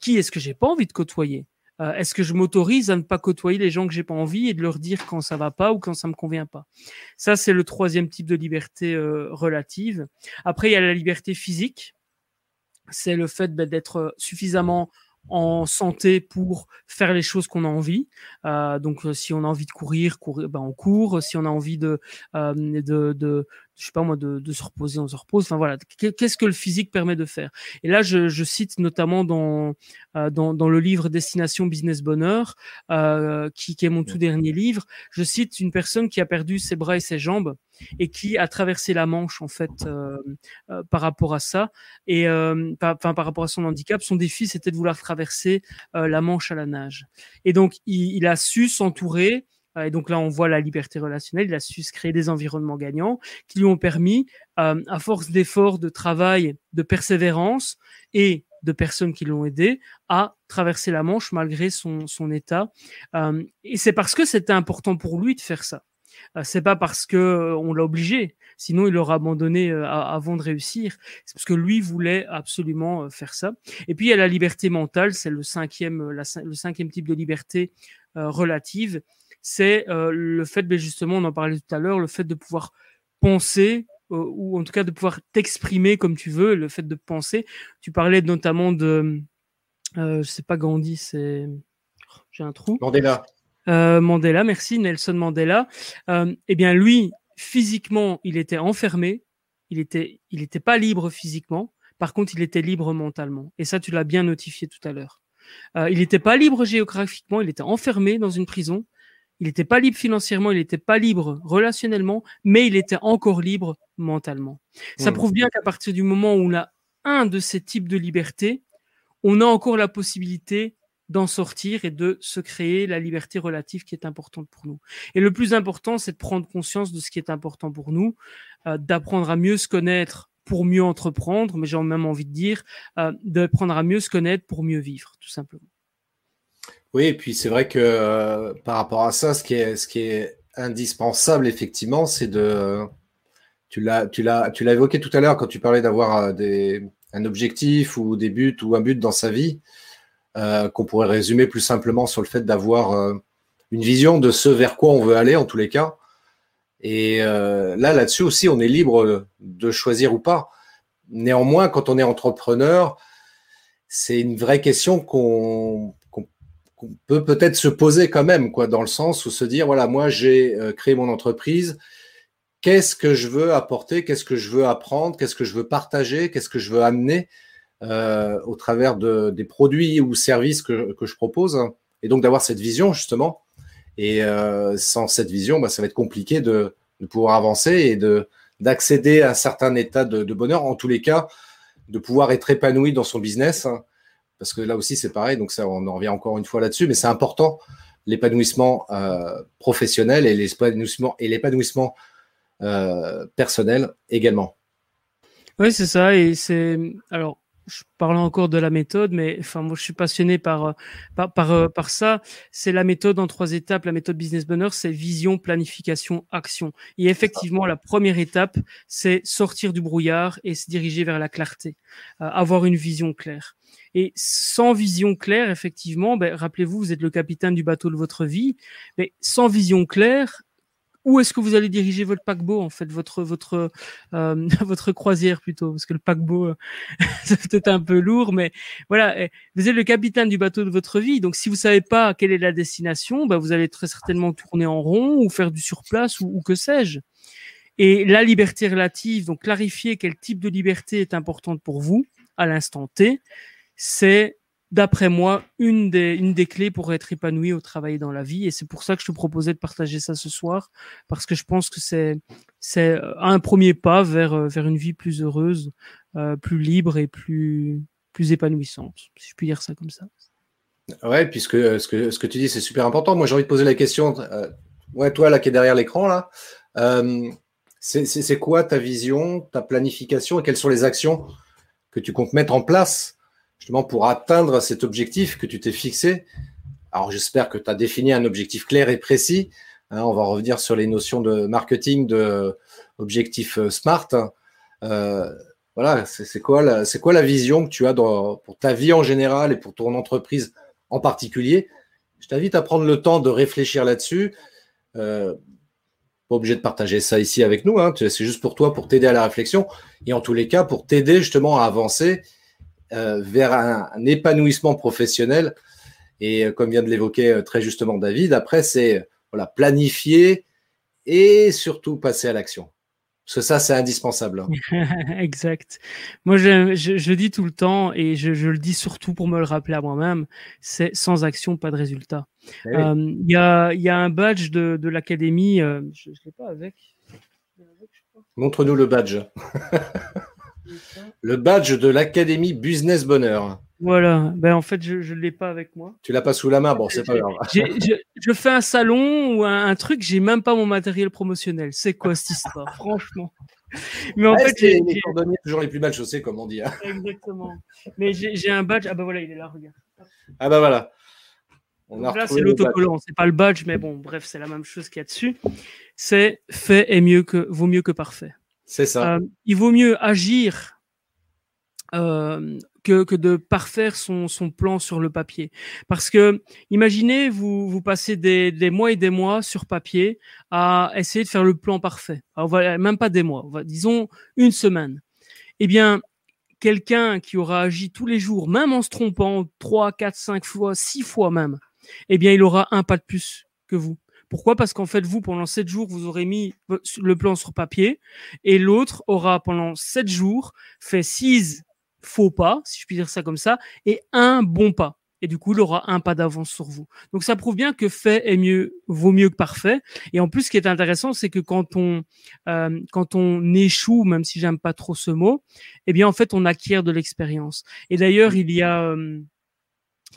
Qui est-ce que j'ai pas envie de côtoyer? Euh, est-ce que je m'autorise à ne pas côtoyer les gens que j'ai pas envie et de leur dire quand ça va pas ou quand ça me convient pas? Ça, c'est le troisième type de liberté euh, relative. Après, il y a la liberté physique. C'est le fait ben, d'être suffisamment en santé pour faire les choses qu'on a envie. Euh, donc, si on a envie de courir, ben, on court. Si on a envie de, je sais pas moi, de, de, se reposer, on se repose. Enfin voilà, qu'est-ce que le physique permet de faire? Et là, je, je cite notamment dans, euh, dans, dans le livre Destination Business Bonheur, euh, qui, qui, est mon tout dernier livre, je cite une personne qui a perdu ses bras et ses jambes et qui a traversé la Manche en fait euh, euh par rapport à ça et euh, par, par, rapport à son handicap. Son défi c'était de vouloir traverser la Manche à la nage. Et donc il, il a su s'entourer et donc là, on voit la liberté relationnelle. Il a su créer des environnements gagnants qui lui ont permis, euh, à force d'efforts, de travail, de persévérance et de personnes qui l'ont aidé à traverser la Manche malgré son, son état. Euh, et c'est parce que c'était important pour lui de faire ça. Euh, c'est pas parce que euh, on l'a obligé, sinon il l'aurait abandonné euh, avant de réussir. C'est parce que lui voulait absolument faire ça. Et puis il y a la liberté mentale, c'est le cinquième, le cinquième type de liberté relative c'est euh, le fait, ben justement, on en parlait tout à l'heure, le fait de pouvoir penser euh, ou en tout cas de pouvoir t'exprimer comme tu veux, le fait de penser. Tu parlais notamment de, euh, je sais pas Gandhi, c'est, j'ai un trou. Mandela. Euh, Mandela, merci, Nelson Mandela. Euh, eh bien, lui, physiquement, il était enfermé, il était, il était pas libre physiquement. Par contre, il était libre mentalement. Et ça, tu l'as bien notifié tout à l'heure. Euh, il n'était pas libre géographiquement, il était enfermé dans une prison, il n'était pas libre financièrement, il n'était pas libre relationnellement, mais il était encore libre mentalement. Ça prouve bien qu'à partir du moment où on a un de ces types de liberté, on a encore la possibilité d'en sortir et de se créer la liberté relative qui est importante pour nous. Et le plus important, c'est de prendre conscience de ce qui est important pour nous, euh, d'apprendre à mieux se connaître pour mieux entreprendre, mais j'ai même envie de dire, euh, d'apprendre à mieux se connaître pour mieux vivre, tout simplement. Oui, et puis c'est vrai que euh, par rapport à ça, ce qui est, indispensable, effectivement, c'est de. Tu l'as, évoqué tout à l'heure quand tu parlais d'avoir euh, un objectif ou des buts ou un but dans sa vie, euh, qu'on pourrait résumer plus simplement sur le fait d'avoir une vision de ce vers quoi on veut aller, en tous les cas. Et là, là-dessus aussi, on est libre de choisir ou pas. Néanmoins, quand on est entrepreneur, c'est une vraie question qu'on qu'on peut peut-être se poser quand même, quoi, dans le sens où se dire, voilà, moi j'ai euh, créé mon entreprise, qu'est-ce que je veux apporter, qu'est-ce que je veux apprendre, qu'est-ce que je veux partager, qu'est-ce que je veux amener euh, au travers de, des produits ou services que, je propose, et donc d'avoir cette vision justement. Et euh, sans cette vision, bah, ça va être compliqué de, pouvoir avancer et de d'accéder à un certain état de, de, bonheur, en tous les cas, de pouvoir être épanoui dans son business. Hein, parce que là aussi c'est pareil, donc ça on en revient encore une fois là-dessus, mais c'est important l'épanouissement euh, professionnel et l'épanouissement et l'épanouissement euh, personnel également. Oui, c'est ça, et c'est alors je parle encore de la méthode, mais enfin moi je suis passionné par euh, par par, euh, par ça. C'est la méthode en trois étapes. La méthode Business Bonheur, c'est vision, planification, action. Et effectivement, la première étape, c'est sortir du brouillard et se diriger vers la clarté, euh, avoir une vision claire. Et sans vision claire, effectivement, ben, rappelez-vous, vous êtes le capitaine du bateau de votre vie, mais sans vision claire, où est-ce que vous allez diriger votre paquebot en fait votre votre euh, votre croisière plutôt? Parce que le paquebot euh, c'est peut-être un peu lourd mais voilà vous êtes le capitaine du bateau de votre vie. Donc si vous savez pas quelle est la destination bah, vous allez très certainement tourner en rond ou faire du surplace ou, ou que sais-je. Et la liberté relative donc clarifier quel type de liberté est importante pour vous à l'instant T c'est d'après moi, une des, clés pour être épanoui au travail et dans la vie. Et c'est pour ça que je te proposais de partager ça ce soir, parce que je pense que c'est, c'est un premier pas vers, vers une vie plus heureuse, euh, plus libre et plus, épanouissante, si je puis dire ça comme ça. Ouais, puisque euh, ce que, tu dis, c'est super important. Moi, j'ai envie de poser la question. Euh, ouais, toi, là, qui est derrière l'écran, là, euh, c'est quoi ta vision, ta planification et quelles sont les actions que tu comptes mettre en place justement pour atteindre cet objectif que tu t'es fixé. Alors j'espère que tu as défini un objectif clair et précis. Hein, on va revenir sur les notions de marketing, de euh, smart. Euh, voilà, c'est quoi, la, vision que tu as pour ta vie en général et pour ton entreprise en particulier? Je t'invite à prendre le temps de réfléchir là-dessus. Euh, pas obligé de partager ça ici avec nous, hein, c'est juste pour toi, pour t'aider à la réflexion et en tous les cas pour t'aider justement à avancer vers un, épanouissement professionnel. Et euh, comme vient de l'évoquer euh, très justement David, après, c'est voilà, planifier et surtout passer à l'action. Parce que ça, c'est indispensable. exact. Moi, je, je, dis tout le temps, et je, je, le dis surtout pour me le rappeler à moi-même, c'est sans action, pas de résultat. Eh euh, il y, a, y, a, un badge de, de l'académie, euh, je ne l'ai pas avec. Montre-nous le badge. le badge de l'Académie Business Bonheur. Voilà, ben en fait, je ne l'ai pas avec moi. Tu l'as pas sous la main, bon, c'est pas grave. je, fais un salon ou un, truc, j'ai même pas mon matériel promotionnel. C'est quoi cette histoire, franchement Mais en fait, j'ai les cordonniers toujours les plus mal chaussés, comme on dit. Hein. Exactement. Mais j'ai un badge. Ah ben voilà, il est là, regarde. Ah ben voilà. On a là, c'est l'autocollant, c'est pas le badge, mais bon, bref, c'est la même chose qu'il y a dessus. C'est fait est mieux que vaut mieux que parfait. C'est ça. Euh, il vaut mieux agir euh, que, que, de parfaire son, son, plan sur le papier. Parce que, imaginez, vous, vous passez des, des, mois et des mois sur papier à essayer de faire le plan parfait. Alors, même pas des mois, disons une semaine. Eh bien, quelqu'un qui aura agi tous les jours, même en se trompant trois, quatre, cinq fois, six fois même, eh bien, il aura un pas de plus que vous. Pourquoi? Parce qu'en fait, vous, pendant sept jours, vous aurez mis le plan sur papier et l'autre aura, pendant sept jours, fait six faux pas, si je puis dire ça comme ça, et un bon pas. Et du coup, il aura un pas d'avance sur vous. Donc, ça prouve bien que fait est mieux, vaut mieux que parfait. Et en plus, ce qui est intéressant, c'est que quand on, euh, quand on échoue, même si j'aime pas trop ce mot, eh bien, en fait, on acquiert de l'expérience. Et d'ailleurs, il y a, euh,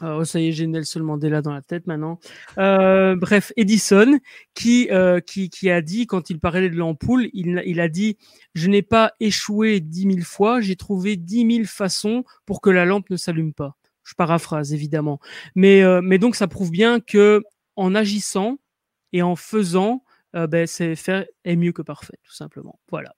Oh, ça y est, j'ai Nelson Mandela dans la tête maintenant. Euh, bref, Edison, qui, euh, qui, qui a dit, quand il parlait de l'ampoule, il, il a dit Je n'ai pas échoué dix mille fois, j'ai trouvé dix mille façons pour que la lampe ne s'allume pas. Je paraphrase évidemment. Mais, euh, mais donc, ça prouve bien que en agissant et en faisant, euh, ben, c'est faire est mieux que parfait, tout simplement. Voilà.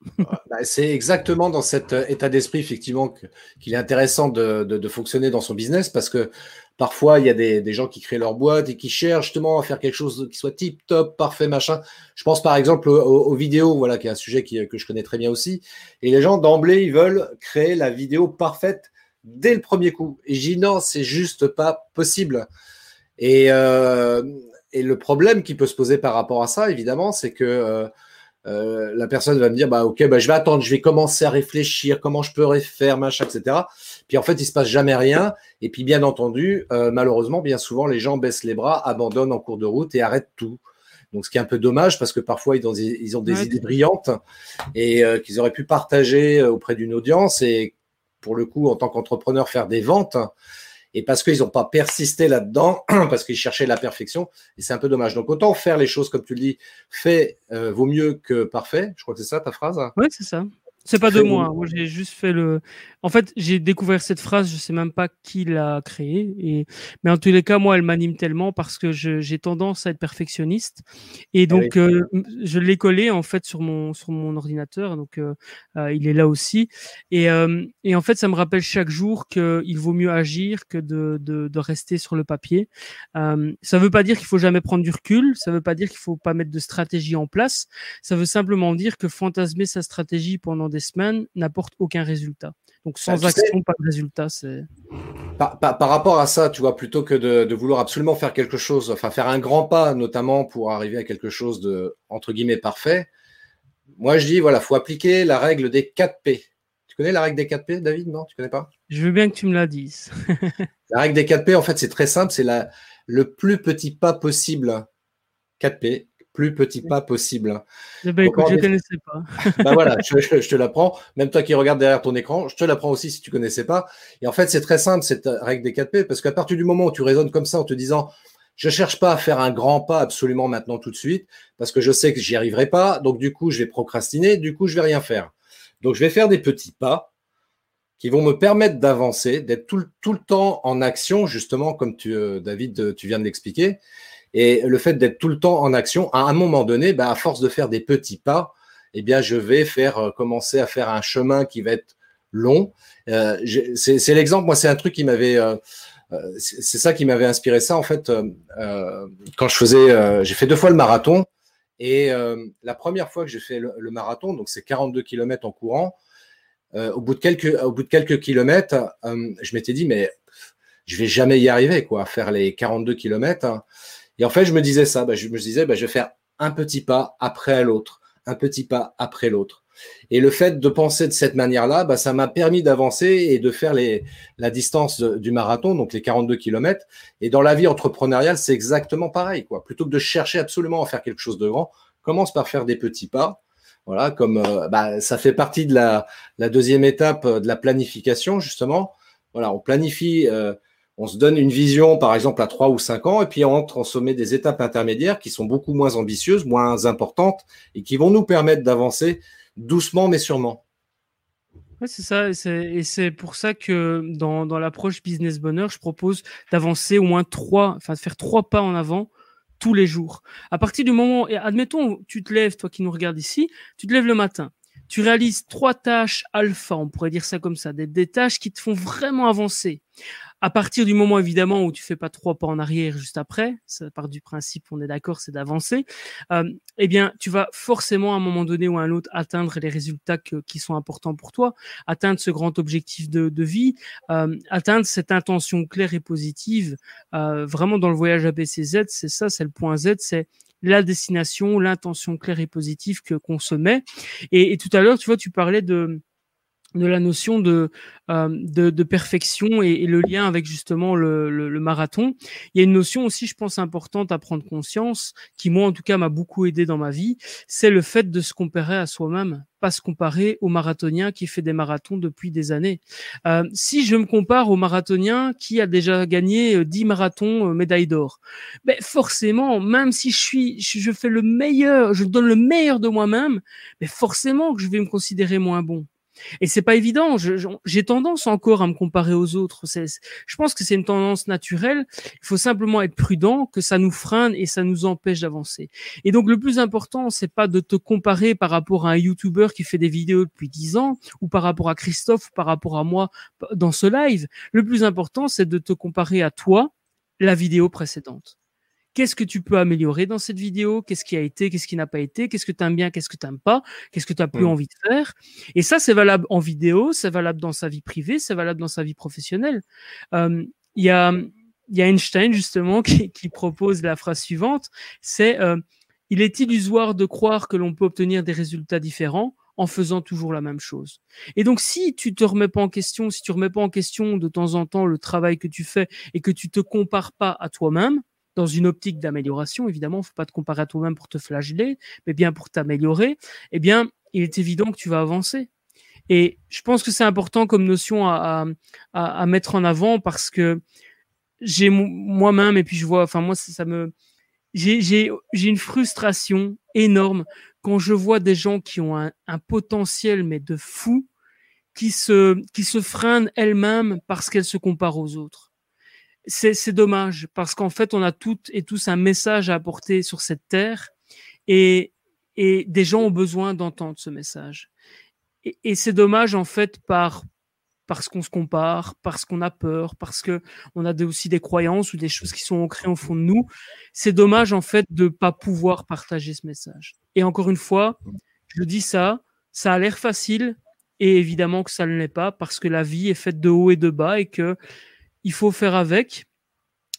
Bah, c'est exactement dans cet euh, état d'esprit, effectivement, qu'il est intéressant de, fonctionner dans son business parce que parfois, il y a des, gens qui créent leur boîte et qui cherchent justement à faire quelque chose qui soit tip top, parfait, machin. Je pense par exemple aux, vidéos, voilà, qui est un sujet que je connais très bien aussi. Et les gens, d'emblée, ils veulent créer la vidéo parfaite dès le premier coup. Et j'ai non, c'est juste pas possible. Et, euh, et le problème qui peut se poser par rapport à ça, évidemment, c'est que euh, euh, la personne va me dire, bah ok, bah, je vais attendre, je vais commencer à réfléchir, comment je peux faire, machin, etc. Puis en fait, il se passe jamais rien. Et puis bien entendu, euh, malheureusement, bien souvent, les gens baissent les bras, abandonnent en cours de route et arrêtent tout. Donc, ce qui est un peu dommage parce que parfois ils ont, ils ont des idées brillantes et qu'ils auraient pu partager auprès d'une audience et pour le coup, en tant qu'entrepreneur, faire des ventes et parce qu'ils n'ont pas persisté là-dedans, parce qu'ils cherchaient la perfection, et c'est un peu dommage. Donc autant faire les choses comme tu le dis, fait euh, vaut mieux que parfait. Je crois que c'est ça ta phrase? Oui, c'est ça. C'est pas de moi. Moi, j'ai juste fait le. En fait, j'ai découvert cette phrase. Je sais même pas qui l'a créée. Et mais en tous les cas, moi, elle m'anime tellement parce que j'ai tendance à être perfectionniste. Et ah donc, euh, je l'ai collé en fait sur mon sur mon ordinateur. Donc, euh, euh, il est là aussi. Et et en fait, ça me rappelle chaque jour qu'il vaut mieux agir que de de, de rester sur le papier. ça veut pas dire qu'il faut jamais prendre du recul. Ça veut pas dire qu'il faut pas mettre de stratégie en place. Ça veut simplement dire que fantasmer sa stratégie pendant des semaines n'apporte aucun résultat. Donc sans bah, action, pas de résultat. C'est par, rapport à ça, tu vois, plutôt que de, vouloir absolument faire quelque chose, enfin faire un grand pas, notamment pour arriver à quelque chose de entre guillemets parfait. Moi, je dis voilà, faut appliquer la règle des 4 P. Tu connais la règle des 4 P, David? Non, tu connais pas? Je veux bien que tu me la dises. la règle des 4 P, en fait, c'est très simple. C'est la le plus petit pas possible. 4 P plus petit pas possible. Eh ben, écoute, je ne connaissais pas. ben voilà, je, te l'apprends. Même toi qui regardes derrière ton écran, je te l'apprends aussi si tu connaissais pas. Et en fait, c'est très simple cette règle des 4 P parce qu'à partir du moment où tu raisonnes comme ça en te disant je cherche pas à faire un grand pas absolument maintenant tout de suite parce que je sais que j'y arriverai pas. Donc du coup, je vais procrastiner. Du coup, je vais rien faire. Donc je vais faire des petits pas qui vont me permettre d'avancer, d'être tout, tout, le temps en action, justement, comme tu, euh, David, tu viens de l'expliquer. Et le fait d'être tout le temps en action, à un moment donné, bah, à force de faire des petits pas, eh bien, je vais euh, commencer à faire un chemin qui va être long. Euh, c'est l'exemple, moi, c'est un truc qui m'avait, euh, c'est ça qui m'avait inspiré ça en fait. Quand je faisais, j'ai fait deux fois le marathon et la première fois que j'ai fait le, le, marathon, donc c'est 42 km en courant. au bout de quelques, au bout de quelques kilomètres, je m'étais dit mais je vais jamais y arriver quoi, à faire les 42 km. Et en fait, je me disais ça, bah, je me disais, bah, je vais faire un petit pas après l'autre, un petit pas après l'autre. Et le fait de penser de cette manière-là, bah, ça m'a permis d'avancer et de faire la distance du marathon, donc les 42 km. Et dans la vie entrepreneuriale, c'est exactement pareil. Quoi. Plutôt que de chercher absolument à faire quelque chose de grand, commence par faire des petits pas. Voilà, comme euh, bah, ça fait partie de la, la, deuxième étape euh, de la planification, justement. Voilà, on planifie, euh, on se donne une vision, par exemple, à trois ou cinq ans, et puis on entre en sommet des étapes intermédiaires qui sont beaucoup moins ambitieuses, moins importantes, et qui vont nous permettre d'avancer doucement mais sûrement. Oui, c'est ça, et c'est pour ça que dans, l'approche business bonheur, je propose d'avancer au moins trois, enfin de faire trois pas en avant tous les jours. À partir du moment, et admettons, tu te lèves, toi qui nous regardes ici, tu te lèves le matin, tu réalises trois tâches alpha, on pourrait dire ça comme ça, des tâches qui te font vraiment avancer à partir du moment évidemment où tu fais pas trois pas en arrière juste après, ça part du principe, on est d'accord, c'est d'avancer. Euh, eh bien, tu vas forcément à un moment donné ou à un autre atteindre les résultats qui sont importants pour toi, atteindre ce grand objectif de, de vie, euh, atteindre cette intention claire et positive. Euh, vraiment dans le voyage ABCZ, c'est ça, c'est le point Z, c'est la destination, l'intention claire et positive que qu'on se met. Et, et tout à l'heure, tu vois, tu parlais de de la notion de, euh, perfection et, le lien avec justement le, marathon. Il y a une notion aussi, je pense, importante à prendre conscience, qui moi en tout cas m'a beaucoup aidé dans ma vie, c'est le fait de se comparer à soi-même, pas se comparer au marathonien qui fait des marathons depuis des années. Euh, si je me compare au marathonien qui a déjà gagné 10 euh, marathons médaille d'or, ben forcément, même si je fais le meilleur, je donne le meilleur de moi-même, mais forcément que je vais me considérer moins bon. Et c'est pas évident. J'ai tendance encore à me comparer aux autres. Je pense que c'est une tendance naturelle. Il faut simplement être prudent, que ça nous freine et ça nous empêche d'avancer. Et donc le plus important, c'est pas de te comparer par rapport à un YouTuber qui fait des vidéos depuis dix ans, ou par rapport à Christophe, ou par rapport à moi dans ce live. Le plus important, c'est de te comparer à toi, la vidéo précédente qu'est-ce que tu peux améliorer dans cette vidéo, qu'est-ce qui a été, qu'est-ce qui n'a pas été, qu'est-ce que tu aimes bien, qu'est-ce que tu n'aimes pas, qu'est-ce que tu as plus mmh. envie de faire? Et ça, c'est valable en vidéo, c'est valable dans sa vie privée, c'est valable dans sa vie professionnelle. Il y, a, y a Einstein, justement, qui, qui propose la phrase suivante, c'est euh, Il est illusoire de croire que l'on peut obtenir des résultats différents en faisant toujours la même chose. Et donc, si tu te remets pas en question, si tu remets pas en question de temps en temps le travail que tu fais et que tu te compares pas à toi-même, dans une optique d'amélioration, évidemment, faut pas te comparer à toi-même pour te flageller, mais bien pour t'améliorer, eh bien, il est évident que tu vas avancer. Et je pense que c'est important comme notion à, mettre en avant parce que j'ai moi-même, et puis je vois, enfin, moi, ça, me, j'ai une frustration énorme quand je vois des gens qui ont un, un potentiel, mais de fou, qui se, qui se freinent elles-mêmes parce qu'elles se comparent aux autres c'est dommage parce qu'en fait, on a toutes et tous un message à apporter sur cette terre et, et des gens ont besoin d'entendre ce message. Et, c'est dommage en fait par parce qu'on se compare, parce qu'on a peur, parce que on a aussi des croyances ou des choses qui sont ancrées au fond de nous. C'est dommage en fait de pas pouvoir partager ce message. Et encore une fois, je dis ça, ça a l'air facile et évidemment que ça ne l'est pas parce que la vie est faite de haut et de bas et que il faut faire avec,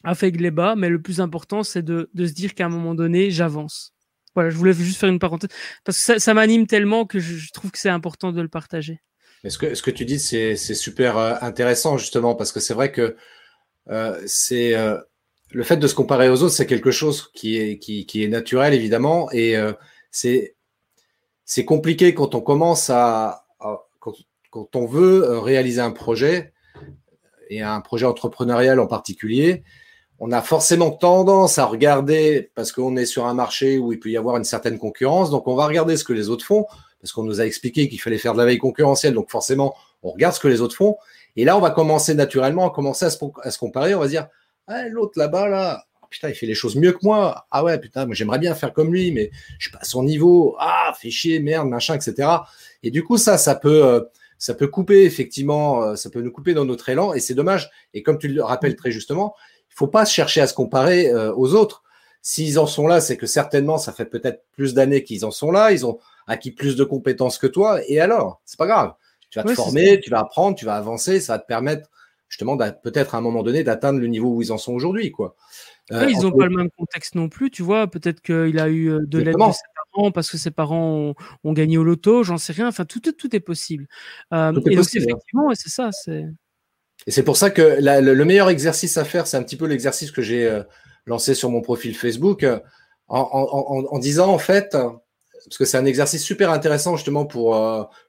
avec les bas, mais le plus important, c'est de, se dire qu'à un moment donné, j'avance. Voilà, je voulais juste faire une parenthèse, parce que ça, m'anime tellement que je, trouve que c'est important de le partager. ce que, ce que tu dis, c'est super euh, intéressant, justement, parce que c'est vrai que euh, c'est euh, le fait de se comparer aux autres, c'est quelque chose qui est, naturel, évidemment, et c'est compliqué quand on commence à, quand, on veut réaliser un projet, et un projet entrepreneurial en particulier, on a forcément tendance à regarder, parce qu'on est sur un marché où il peut y avoir une certaine concurrence, donc on va regarder ce que les autres font, parce qu'on nous a expliqué qu'il fallait faire de la veille concurrentielle, donc forcément, on regarde ce que les autres font. Et là, on va commencer naturellement à commencer à se, comparer. On va se dire, ah, l'autre là-bas, là, putain, il fait les choses mieux que moi. Ah ouais, putain, moi j'aimerais bien faire comme lui, mais je suis pas à son niveau. Ah, fait chier, merde, machin, etc. Et du coup, ça, ça peut, euh, ça peut couper effectivement, euh, ça peut nous couper dans notre élan et c'est dommage. Et comme tu le rappelles très justement, il faut pas chercher à se comparer euh, aux autres. S'ils en sont là, c'est que certainement ça fait peut-être plus d'années qu'ils en sont là, ils ont acquis plus de compétences que toi. Et alors, c'est pas grave. Tu vas te former, tu vas apprendre, tu vas avancer, ça va te permettre justement peut-être à un moment donné d'atteindre le niveau où ils en sont aujourd'hui, quoi. Euh, ils n'ont pas le même contexte non plus, tu vois. Peut-être qu'il a eu de l'aide de parents parce que ses parents ont, gagné au loto, j'en sais rien. Enfin, tout, tout, est possible. Euh, et donc, hein. effectivement, c'est ça. Et c'est pour ça que le, meilleur exercice à faire, c'est un petit peu l'exercice que j'ai euh, lancé sur mon profil Facebook, euh, en, disant en fait, parce que c'est un exercice super intéressant justement pour,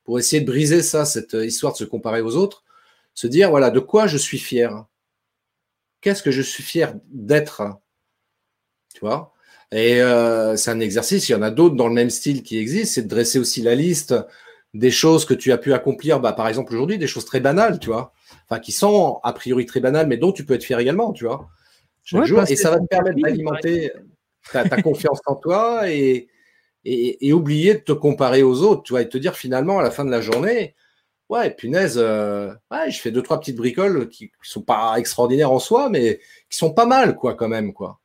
pour essayer de briser ça, cette histoire de se comparer aux autres, se dire voilà, de quoi je suis fier? Qu'est-ce que je suis fier d'être? Tu vois? Et euh, c'est un exercice, il y en a d'autres dans le même style qui existent, c'est de dresser aussi la liste des choses que tu as pu accomplir, bah, par exemple aujourd'hui, des choses très banales, tu vois, enfin qui sont a priori très banales, mais dont tu peux être fier également, tu vois, chaque jour, et ça va te permettre d'alimenter ta, confiance en toi et, et, oublier de te comparer aux autres, tu vois, et te dire finalement à la fin de la journée, ouais, punaise, euh, ouais, je fais deux trois petites bricoles qui, qui sont pas extraordinaires en soi, mais qui sont pas mal, quoi, quand même, quoi.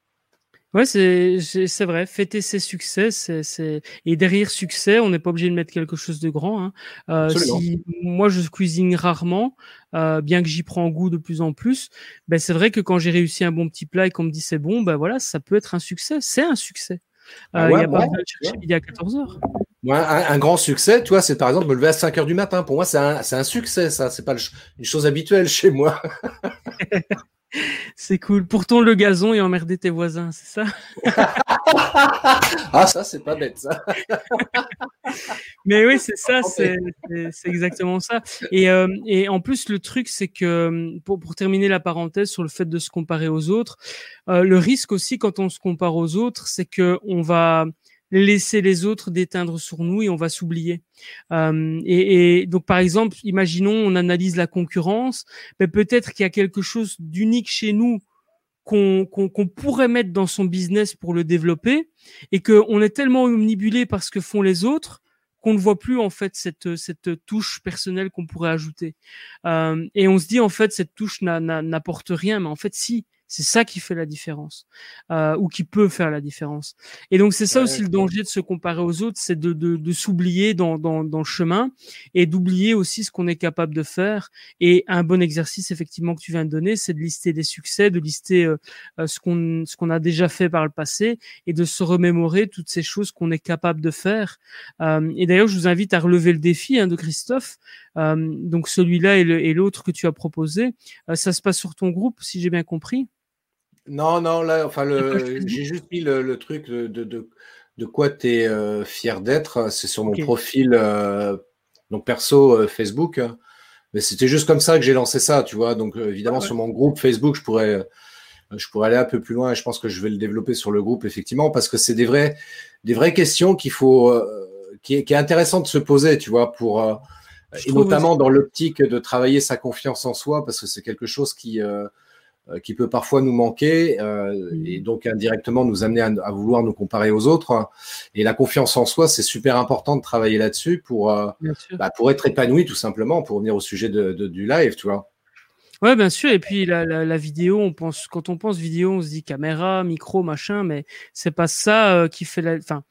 Ouais, c'est c'est vrai. Fêter ses succès, c'est et derrière succès, on n'est pas obligé de mettre quelque chose de grand. Hein. Euh, si moi je cuisine rarement, euh, bien que j'y prends goût de plus en plus, ben c'est vrai que quand j'ai réussi un bon petit plat et qu'on me dit c'est bon, ben voilà, ça peut être un succès. C'est un succès. Ah euh, il y a pas besoin de chercher midi à 14 heures. Un, grand succès, tu vois, c'est par exemple me lever à 5 heures du matin. Pour moi, c'est un, un succès, ça. C'est pas une chose habituelle chez moi. C'est cool. Pourtant, le gazon et emmerder tes voisins, c'est ça? Ah, ça, c'est pas bête, ça. Mais oui, c'est ça, c'est exactement ça. Et, euh, et, en plus, le truc, c'est que, pour, pour, terminer la parenthèse sur le fait de se comparer aux autres, euh, le risque aussi quand on se compare aux autres, c'est que on va laisser les autres déteindre sur nous et on va s'oublier. Euh, et, donc, par exemple, imaginons, on analyse la concurrence, mais peut-être qu'il y a quelque chose d'unique chez nous qu'on pourrait mettre dans son business pour le développer et qu'on est tellement omnibulé par ce que font les autres qu'on ne voit plus en fait cette, cette touche personnelle qu'on pourrait ajouter. Euh, et on se dit en fait cette touche n'apporte rien, mais en fait si, c'est ça qui fait la différence, euh, ou qui peut faire la différence. Et donc c'est ça aussi le danger de se comparer aux autres, c'est de, de, de s'oublier dans, dans, dans, le chemin et d'oublier aussi ce qu'on est capable de faire. Et un bon exercice effectivement que tu viens de donner, c'est de lister des succès, de lister euh, euh, ce qu'on ce qu'on a déjà fait par le passé et de se remémorer toutes ces choses qu'on est capable de faire. Euh, et d'ailleurs, je vous invite à relever le défi hein, de Christophe. Euh, donc celui-là et l'autre que tu as proposé, ça se passe sur ton groupe, si j'ai bien compris? Non, non, là, enfin, j'ai juste mis le, truc de, de, de, quoi tu es euh, fier d'être. C'est sur mon profil euh, donc perso euh, Facebook. Mais c'était juste comme ça que j'ai lancé ça, tu vois. Donc, évidemment, sur mon groupe Facebook, je pourrais, je pourrais aller un peu plus loin et je pense que je vais le développer sur le groupe, effectivement, parce que c'est des, vrais, des vraies questions qu'il faut, qui, est, qui est intéressant de se poser, tu vois, pour, et notamment dans l'optique de travailler sa confiance en soi, parce que c'est quelque chose qui, euh, qui peut parfois nous manquer euh, et donc indirectement nous amener à, vouloir nous comparer aux autres. Et la confiance en soi, c'est super important de travailler là-dessus pour, euh, bah, pour être épanoui tout simplement, pour venir au sujet de, du live, tu vois. Ouais, bien sûr. Et puis la, la, la, vidéo, on pense quand on pense vidéo, on se dit caméra, micro, machin, mais c'est pas ça qui fait la. Enfin,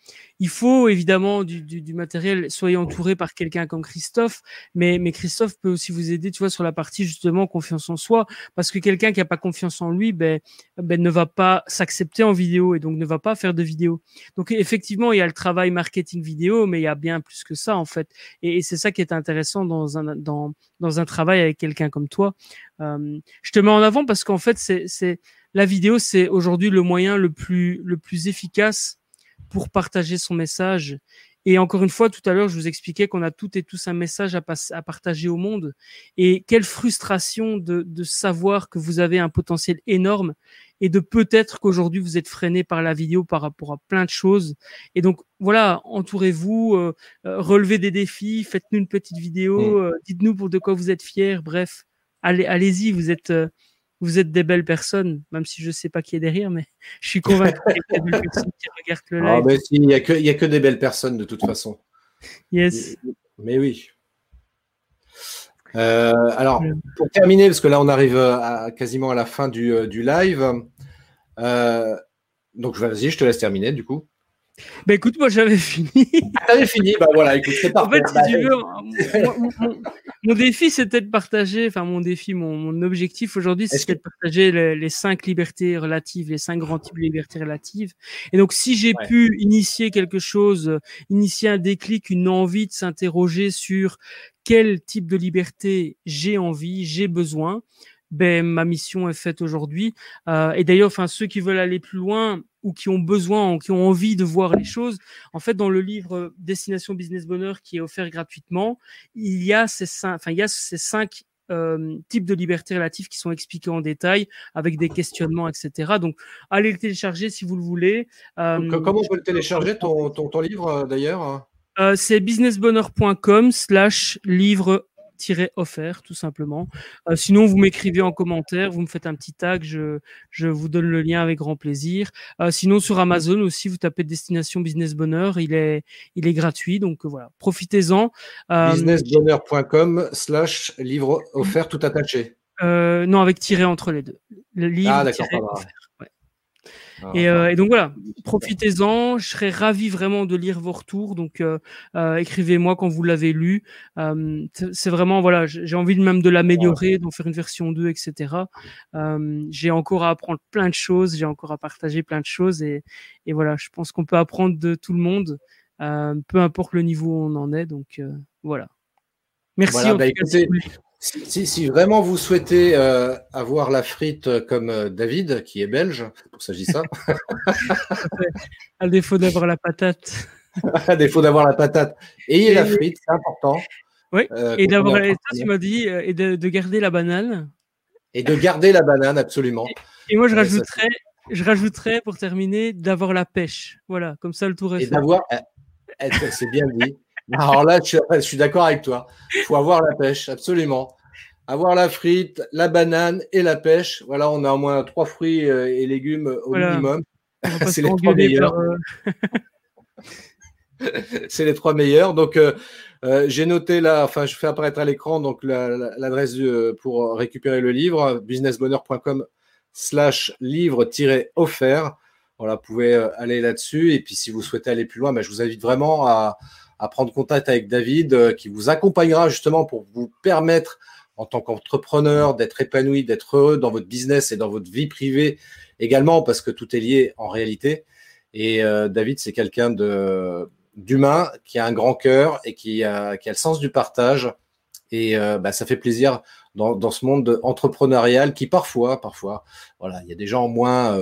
il faut évidemment du, du, du matériel, soyez entouré par quelqu'un comme Christophe, mais, mais Christophe peut aussi vous aider, tu vois, sur la partie justement confiance en soi, parce que quelqu'un qui a pas confiance en lui, ben, ben ne va pas s'accepter en vidéo et donc ne va pas faire de vidéo. Donc effectivement, il y a le travail marketing vidéo, mais il y a bien plus que ça en fait, et, et c'est ça qui est intéressant dans un dans dans un travail avec quelqu'un comme toi. Euh, je te mets en avant parce qu'en fait, c'est c'est la vidéo, c'est aujourd'hui le moyen le plus le plus efficace pour partager son message. Et encore une fois, tout à l'heure, je vous expliquais qu'on a toutes et tous un message à, à partager au monde. Et quelle frustration de, de, savoir que vous avez un potentiel énorme et de peut-être qu'aujourd'hui vous êtes freiné par la vidéo par rapport à plein de choses. Et donc voilà, entourez-vous, euh, euh, relevez des défis, faites-nous une petite vidéo, mm. euh, dites-nous pour de quoi vous êtes fiers. Bref, allez, allez-y, vous êtes vous êtes des belles personnes, même si je ne sais pas qui est derrière, mais je suis convaincu qu'il y a des belles personnes qui regardent le ah, live. il n'y a, que des belles personnes de toute façon. Yes. Mais oui. Euh, alors, pour terminer, parce que là, on arrive à, quasiment à la fin du, euh, live. Euh, donc, vas-y, je te laisse terminer du coup. Ben écoute, moi j'avais fini. Ah, T'avais fini, bah voilà, écoute, c'est En parfait. fait, si Bah, tu veux, mon, mon- mon- mon défi c'était de partager, enfin mon défi, mon, mon objectif aujourd'hui c'était de partager les, les cinq libertés relatives, les cinq grands types de libertés relatives. Et donc si j'ai Ouais. pu initier quelque chose, initier un déclic, une envie de s'interroger sur quel type de liberté j'ai envie, j'ai besoin, ben ma mission est faite aujourd'hui. Euh, et d'ailleurs, enfin ceux qui veulent aller plus loin ou qui ont besoin, ou qui ont envie de voir les choses, en fait, dans le livre Destination Business Bonheur qui est offert gratuitement, il y a ces cinq, enfin, il y a ces cinq euh, types de libertés relatives qui sont expliqués en détail avec des questionnements, etc. Donc, allez le télécharger si vous le voulez. Euh, co- Comment on peut le télécharger, ton, ton, ton livre, euh, d'ailleurs? Euh, c'est businessbonheur.com slash livre offert tout simplement. Euh, sinon, vous m'écrivez en commentaire, vous me faites un petit tag, je, je vous donne le lien avec grand plaisir. Euh, sinon, sur Amazon aussi, vous tapez Destination Business Bonheur, il est, il est gratuit, donc euh, voilà, profitez-en. Euh, Businessbonheur.com slash livre offert tout attaché. non, avec tiré entre les deux. Le livre Ah, d'accord, tiré pardon. offert. ouais. Ah, Et, euh, et donc voilà, profitez-en. Je serais ravi vraiment de lire vos retours. Donc euh, euh, écrivez-moi quand vous l'avez lu. Euh, c'est vraiment voilà, j'ai envie de même de l'améliorer, d'en faire une version 2, etc. Euh, j'ai encore à apprendre plein de choses, j'ai encore à partager plein de choses et, et voilà, je pense qu'on peut apprendre de tout le monde, euh, peu importe le niveau où on en est. Donc euh, voilà. Merci. Voilà, en bah, tout cas, écoutez, si vraiment vous souhaitez euh, avoir la frite euh, comme euh, David, qui est belge, pour s'agit ça, à défaut d'avoir la patate. à défaut d'avoir la patate, ayez la Et- frite, c'est important. Oui, Euh, Et d'avoir, tu m'as dit, et de, de garder la banane. Et de garder la banane, absolument. Et moi, je rajouterais, je rajouterais pour terminer d'avoir la pêche. Voilà, comme ça le tour est Et fait. d'avoir. eh, C'est bien dit. Alors là, je suis, d'accord avec toi. Il faut avoir la pêche, absolument. Avoir la frite, la banane et la pêche. Voilà, on a au moins trois fruits euh, et légumes au Voilà. minimum. C'est les trois meilleurs. euh, c'est les trois meilleurs. Donc, euh, euh, j'ai noté là, enfin, je fais apparaître à l'écran donc la- la- l'adresse pour récupérer le livre, businessbonheur.com slash livre-offert. Voilà, vous pouvez aller là-dessus. Et puis, si vous souhaitez aller plus loin, ben, je vous invite vraiment à, à prendre contact avec David, euh, qui vous accompagnera justement pour vous permettre, en tant qu'entrepreneur, d'être épanoui, d'être heureux dans votre business et dans votre vie privée également, parce que tout est lié en réalité. Et euh, David, c'est quelqu'un de d'humain qui a un grand cœur et qui a, qui a le sens du partage. Et euh, bah, ça fait plaisir dans, dans ce monde entrepreneurial qui parfois, parfois, voilà, il y a des gens moins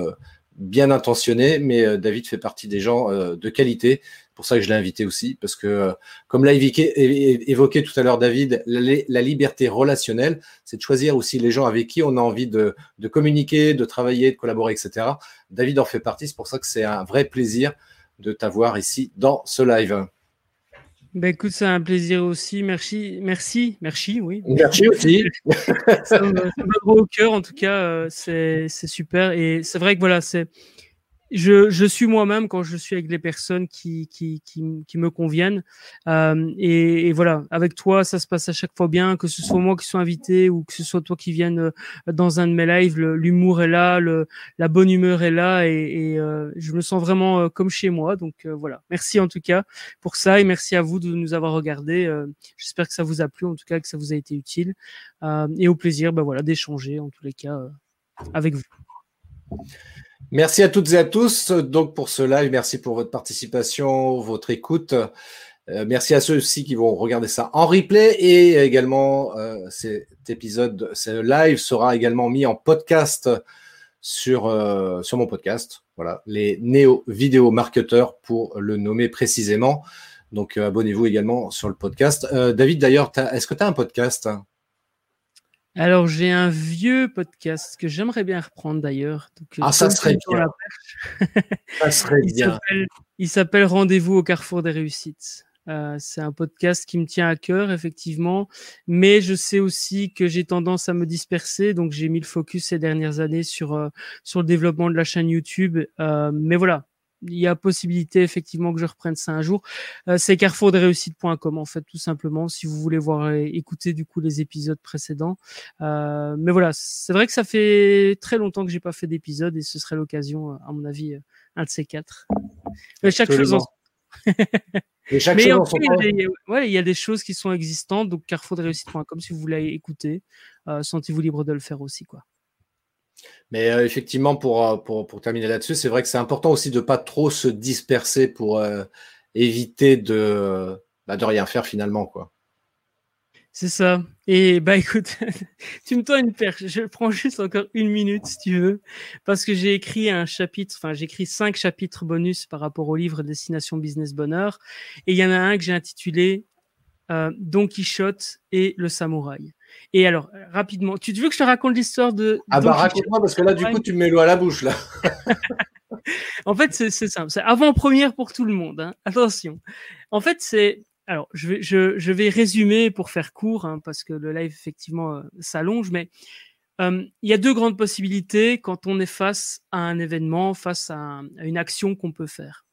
bien intentionnés, mais David fait partie des gens de qualité. C'est pour ça que je l'ai invité aussi, parce que euh, comme l'a évoqué, tout à l'heure David, la, liberté relationnelle, c'est de choisir aussi les gens avec qui on a envie de, de communiquer, de travailler, de collaborer, etc. David en fait partie, c'est pour ça que c'est un vrai plaisir de t'avoir ici dans ce live. Ben écoute, c'est un plaisir aussi. Merci, merci, merci, oui. Merci aussi. ça me, ça me au cœur, en tout cas, euh, c'est super. Et c'est vrai que voilà, c'est je, je suis moi-même quand je suis avec les personnes qui, qui, qui, qui me conviennent. Euh, et, et voilà, avec toi, ça se passe à chaque fois bien, que ce soit moi qui sois invité ou que ce soit toi qui viennes euh, dans un de mes lives. L'humour est là, le, la bonne humeur est là et, et, euh, je me sens vraiment euh, comme chez moi. Donc euh, voilà, merci en tout cas pour ça et merci à vous de nous avoir regardé. Euh, J'espère que ça vous a plu, en tout cas que ça vous a été utile. Et au plaisir ben voilà, d'échanger en tous les cas avec vous. Merci à toutes et à tous donc pour ce live. Merci pour votre participation, votre écoute. Euh, merci à ceux aussi qui vont regarder ça en replay et également euh, cet épisode, ce live sera également mis en podcast sur euh, sur mon podcast. Voilà, les néo vidéo marketeurs pour le nommer précisément. Donc abonnez-vous également sur le podcast. David, d'ailleurs, est-ce que tu as un podcast Alors j'ai un vieux podcast que j'aimerais bien reprendre d'ailleurs. Euh, Ah, ça serait bien. la Ça serait Il bien. s'appelle- Il s'appelle Rendez-vous au carrefour des réussites. Euh, c'est un podcast qui me tient à cœur, effectivement, mais je sais aussi que j'ai tendance à me disperser, donc j'ai mis le focus ces dernières années sur euh, sur le développement de la chaîne YouTube. Euh, mais voilà, il y a possibilité effectivement que je reprenne ça un jour. Euh, c'est carrefourdesréussites.com en fait, tout simplement, si vous voulez voir et écouter du coup les épisodes précédents. Euh, mais voilà, c'est vrai que ça fait très longtemps que j'ai pas fait d'épisode et ce serait l'occasion, à mon avis, un de ces quatre. Mais chaque chose en... Mais chose en il y, a des, ouais, il y a des choses qui sont existantes, donc carrefour de réussite.com si vous voulez écouter, euh, sentez-vous libre de le faire aussi. quoi. Mais euh, effectivement, pour, euh, pour, pour terminer là-dessus, c'est vrai que c'est important aussi de pas trop se disperser pour euh, éviter de, bah, de rien faire finalement. Quoi. C'est ça. Et bah écoute, tu me tends une perche. Je prends juste encore une minute si tu veux, parce que j'ai écrit un chapitre, enfin j'ai écrit cinq chapitres bonus par rapport au livre Destination Business Bonheur, et il y en a un que j'ai intitulé Don Quichotte et le samouraï. Et alors rapidement, tu veux que je te raconte l'histoire de Ah bah raconte-moi parce que là du coup tu me mets l'eau à la bouche là. En fait, c'est c'est simple. C'est avant-première pour tout le monde. hein. Attention. En fait, c'est. Alors, je vais, je, je vais résumer pour faire court, hein, parce que le live, effectivement, euh, s'allonge, mais euh, il y a deux grandes possibilités quand on est face à un événement, face à, un- à une action qu'on peut faire.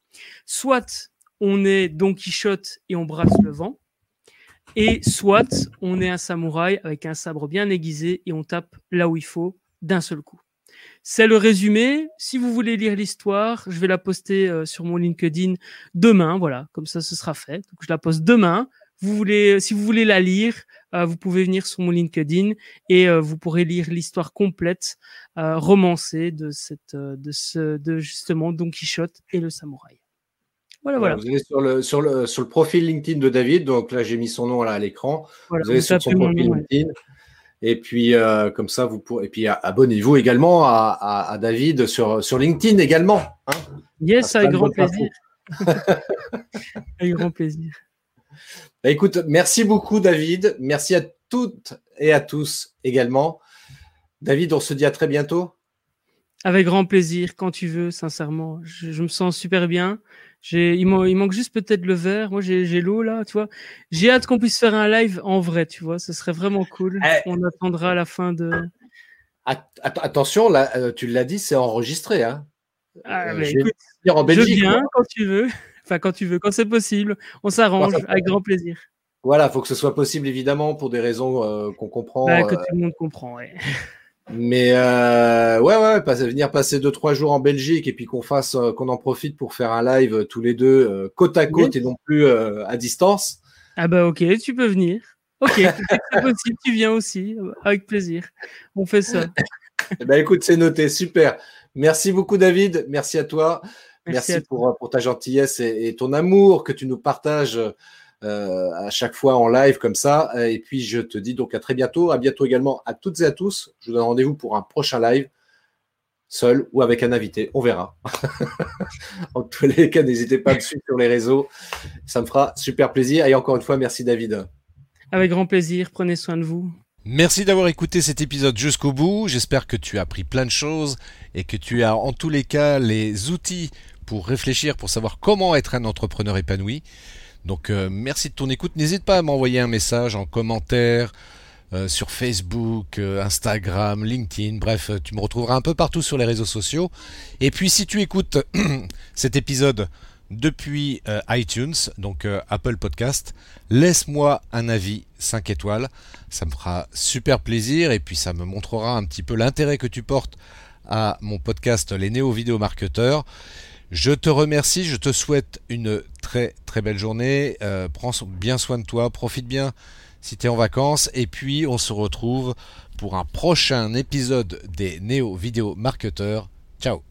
Soit on est Don Quichotte et on brasse le vent, et soit on est un samouraï avec un sabre bien aiguisé et on tape là où il faut d'un seul coup. C'est le résumé. Si vous voulez lire l'histoire, je vais la poster euh, sur mon LinkedIn demain. Voilà, comme ça, ce sera fait. Je la poste demain. Vous voulez, si vous voulez la lire, euh, vous pouvez venir sur mon LinkedIn et euh, vous pourrez lire l'histoire complète, euh, romancée de cette, euh, de ce, de justement Don Quichotte et le samouraï. Voilà, voilà. Vous allez sur le, sur, le, sur le profil LinkedIn de David. Donc là j'ai mis son nom là à l'écran. voilà. Vous allez sur son profil nom, ouais. LinkedIn. Et puis euh, comme ça vous pourrez. Et puis abonnez-vous également à, à, à David sur, sur LinkedIn également. hein. Yes, avec grand plaisir. avec grand plaisir. Bah, écoute, merci beaucoup David. Merci à toutes et à tous également. David, on se dit à très bientôt. Avec grand plaisir, quand tu veux, sincèrement. Je, je me sens super bien. J'ai, il, man- il manque juste peut-être le verre. Moi, j'ai, l'eau là, tu vois. J'ai hâte qu'on puisse faire un live en vrai, tu vois. Ce serait vraiment cool. Eh. On attendra la fin de. At- at- attention, là, euh, tu l'as dit, c'est enregistré. Hein. Ah, Euh, je écoute, dire en je Belgique. viens quoi. quand tu veux. Enfin, quand tu veux, quand c'est possible. On s'arrange avec grand plaisir. Voilà, faut que ce soit possible évidemment pour des raisons euh, qu'on comprend. Bah, que euh, tout le monde comprend. Ouais. mais euh, ouais, ouais, venir passer deux trois jours en Belgique et puis qu'on fasse, euh, qu'on en profite pour faire un live euh, tous les deux euh, côte à côte et non plus à distance. Ah bah ok, tu peux venir. Ok, possible, tu viens aussi, avec plaisir. On fait ça. Eh ben, écoute, c'est noté, super. Merci beaucoup David, merci à toi, merci, Merci à pour, pour ta gentillesse et, et ton amour que tu nous partages euh, à chaque fois en live comme ça. Et puis je te dis donc à très bientôt, à bientôt également à toutes et à tous. Je vous donne rendez-vous pour un prochain live, seul ou avec un invité, on verra. en tous les cas, n'hésitez pas à me suivre sur les réseaux, ça me fera super plaisir. Et encore une fois, merci David. Avec grand plaisir, prenez soin de vous. Merci d'avoir écouté cet épisode jusqu'au bout. J'espère que tu as appris plein de choses et que tu as en tous les cas les outils pour réfléchir, pour savoir comment être un entrepreneur épanoui. Donc euh, merci de ton écoute. N'hésite pas à m'envoyer un message en commentaire euh, sur Facebook, euh, Instagram, LinkedIn. Bref, tu me retrouveras un peu partout sur les réseaux sociaux. Et puis si tu écoutes cet épisode depuis iTunes, donc Apple Podcast, laisse-moi un avis 5 étoiles. Ça me fera super plaisir et puis ça me montrera un petit peu l'intérêt que tu portes à mon podcast Les Néo Vidéo Marketeurs. Je te remercie, je te souhaite une très très belle journée. Euh, prends bien soin de toi, profite bien si tu es en vacances. Et puis on se retrouve pour un prochain épisode des Néo Vidéo Marketeurs. Ciao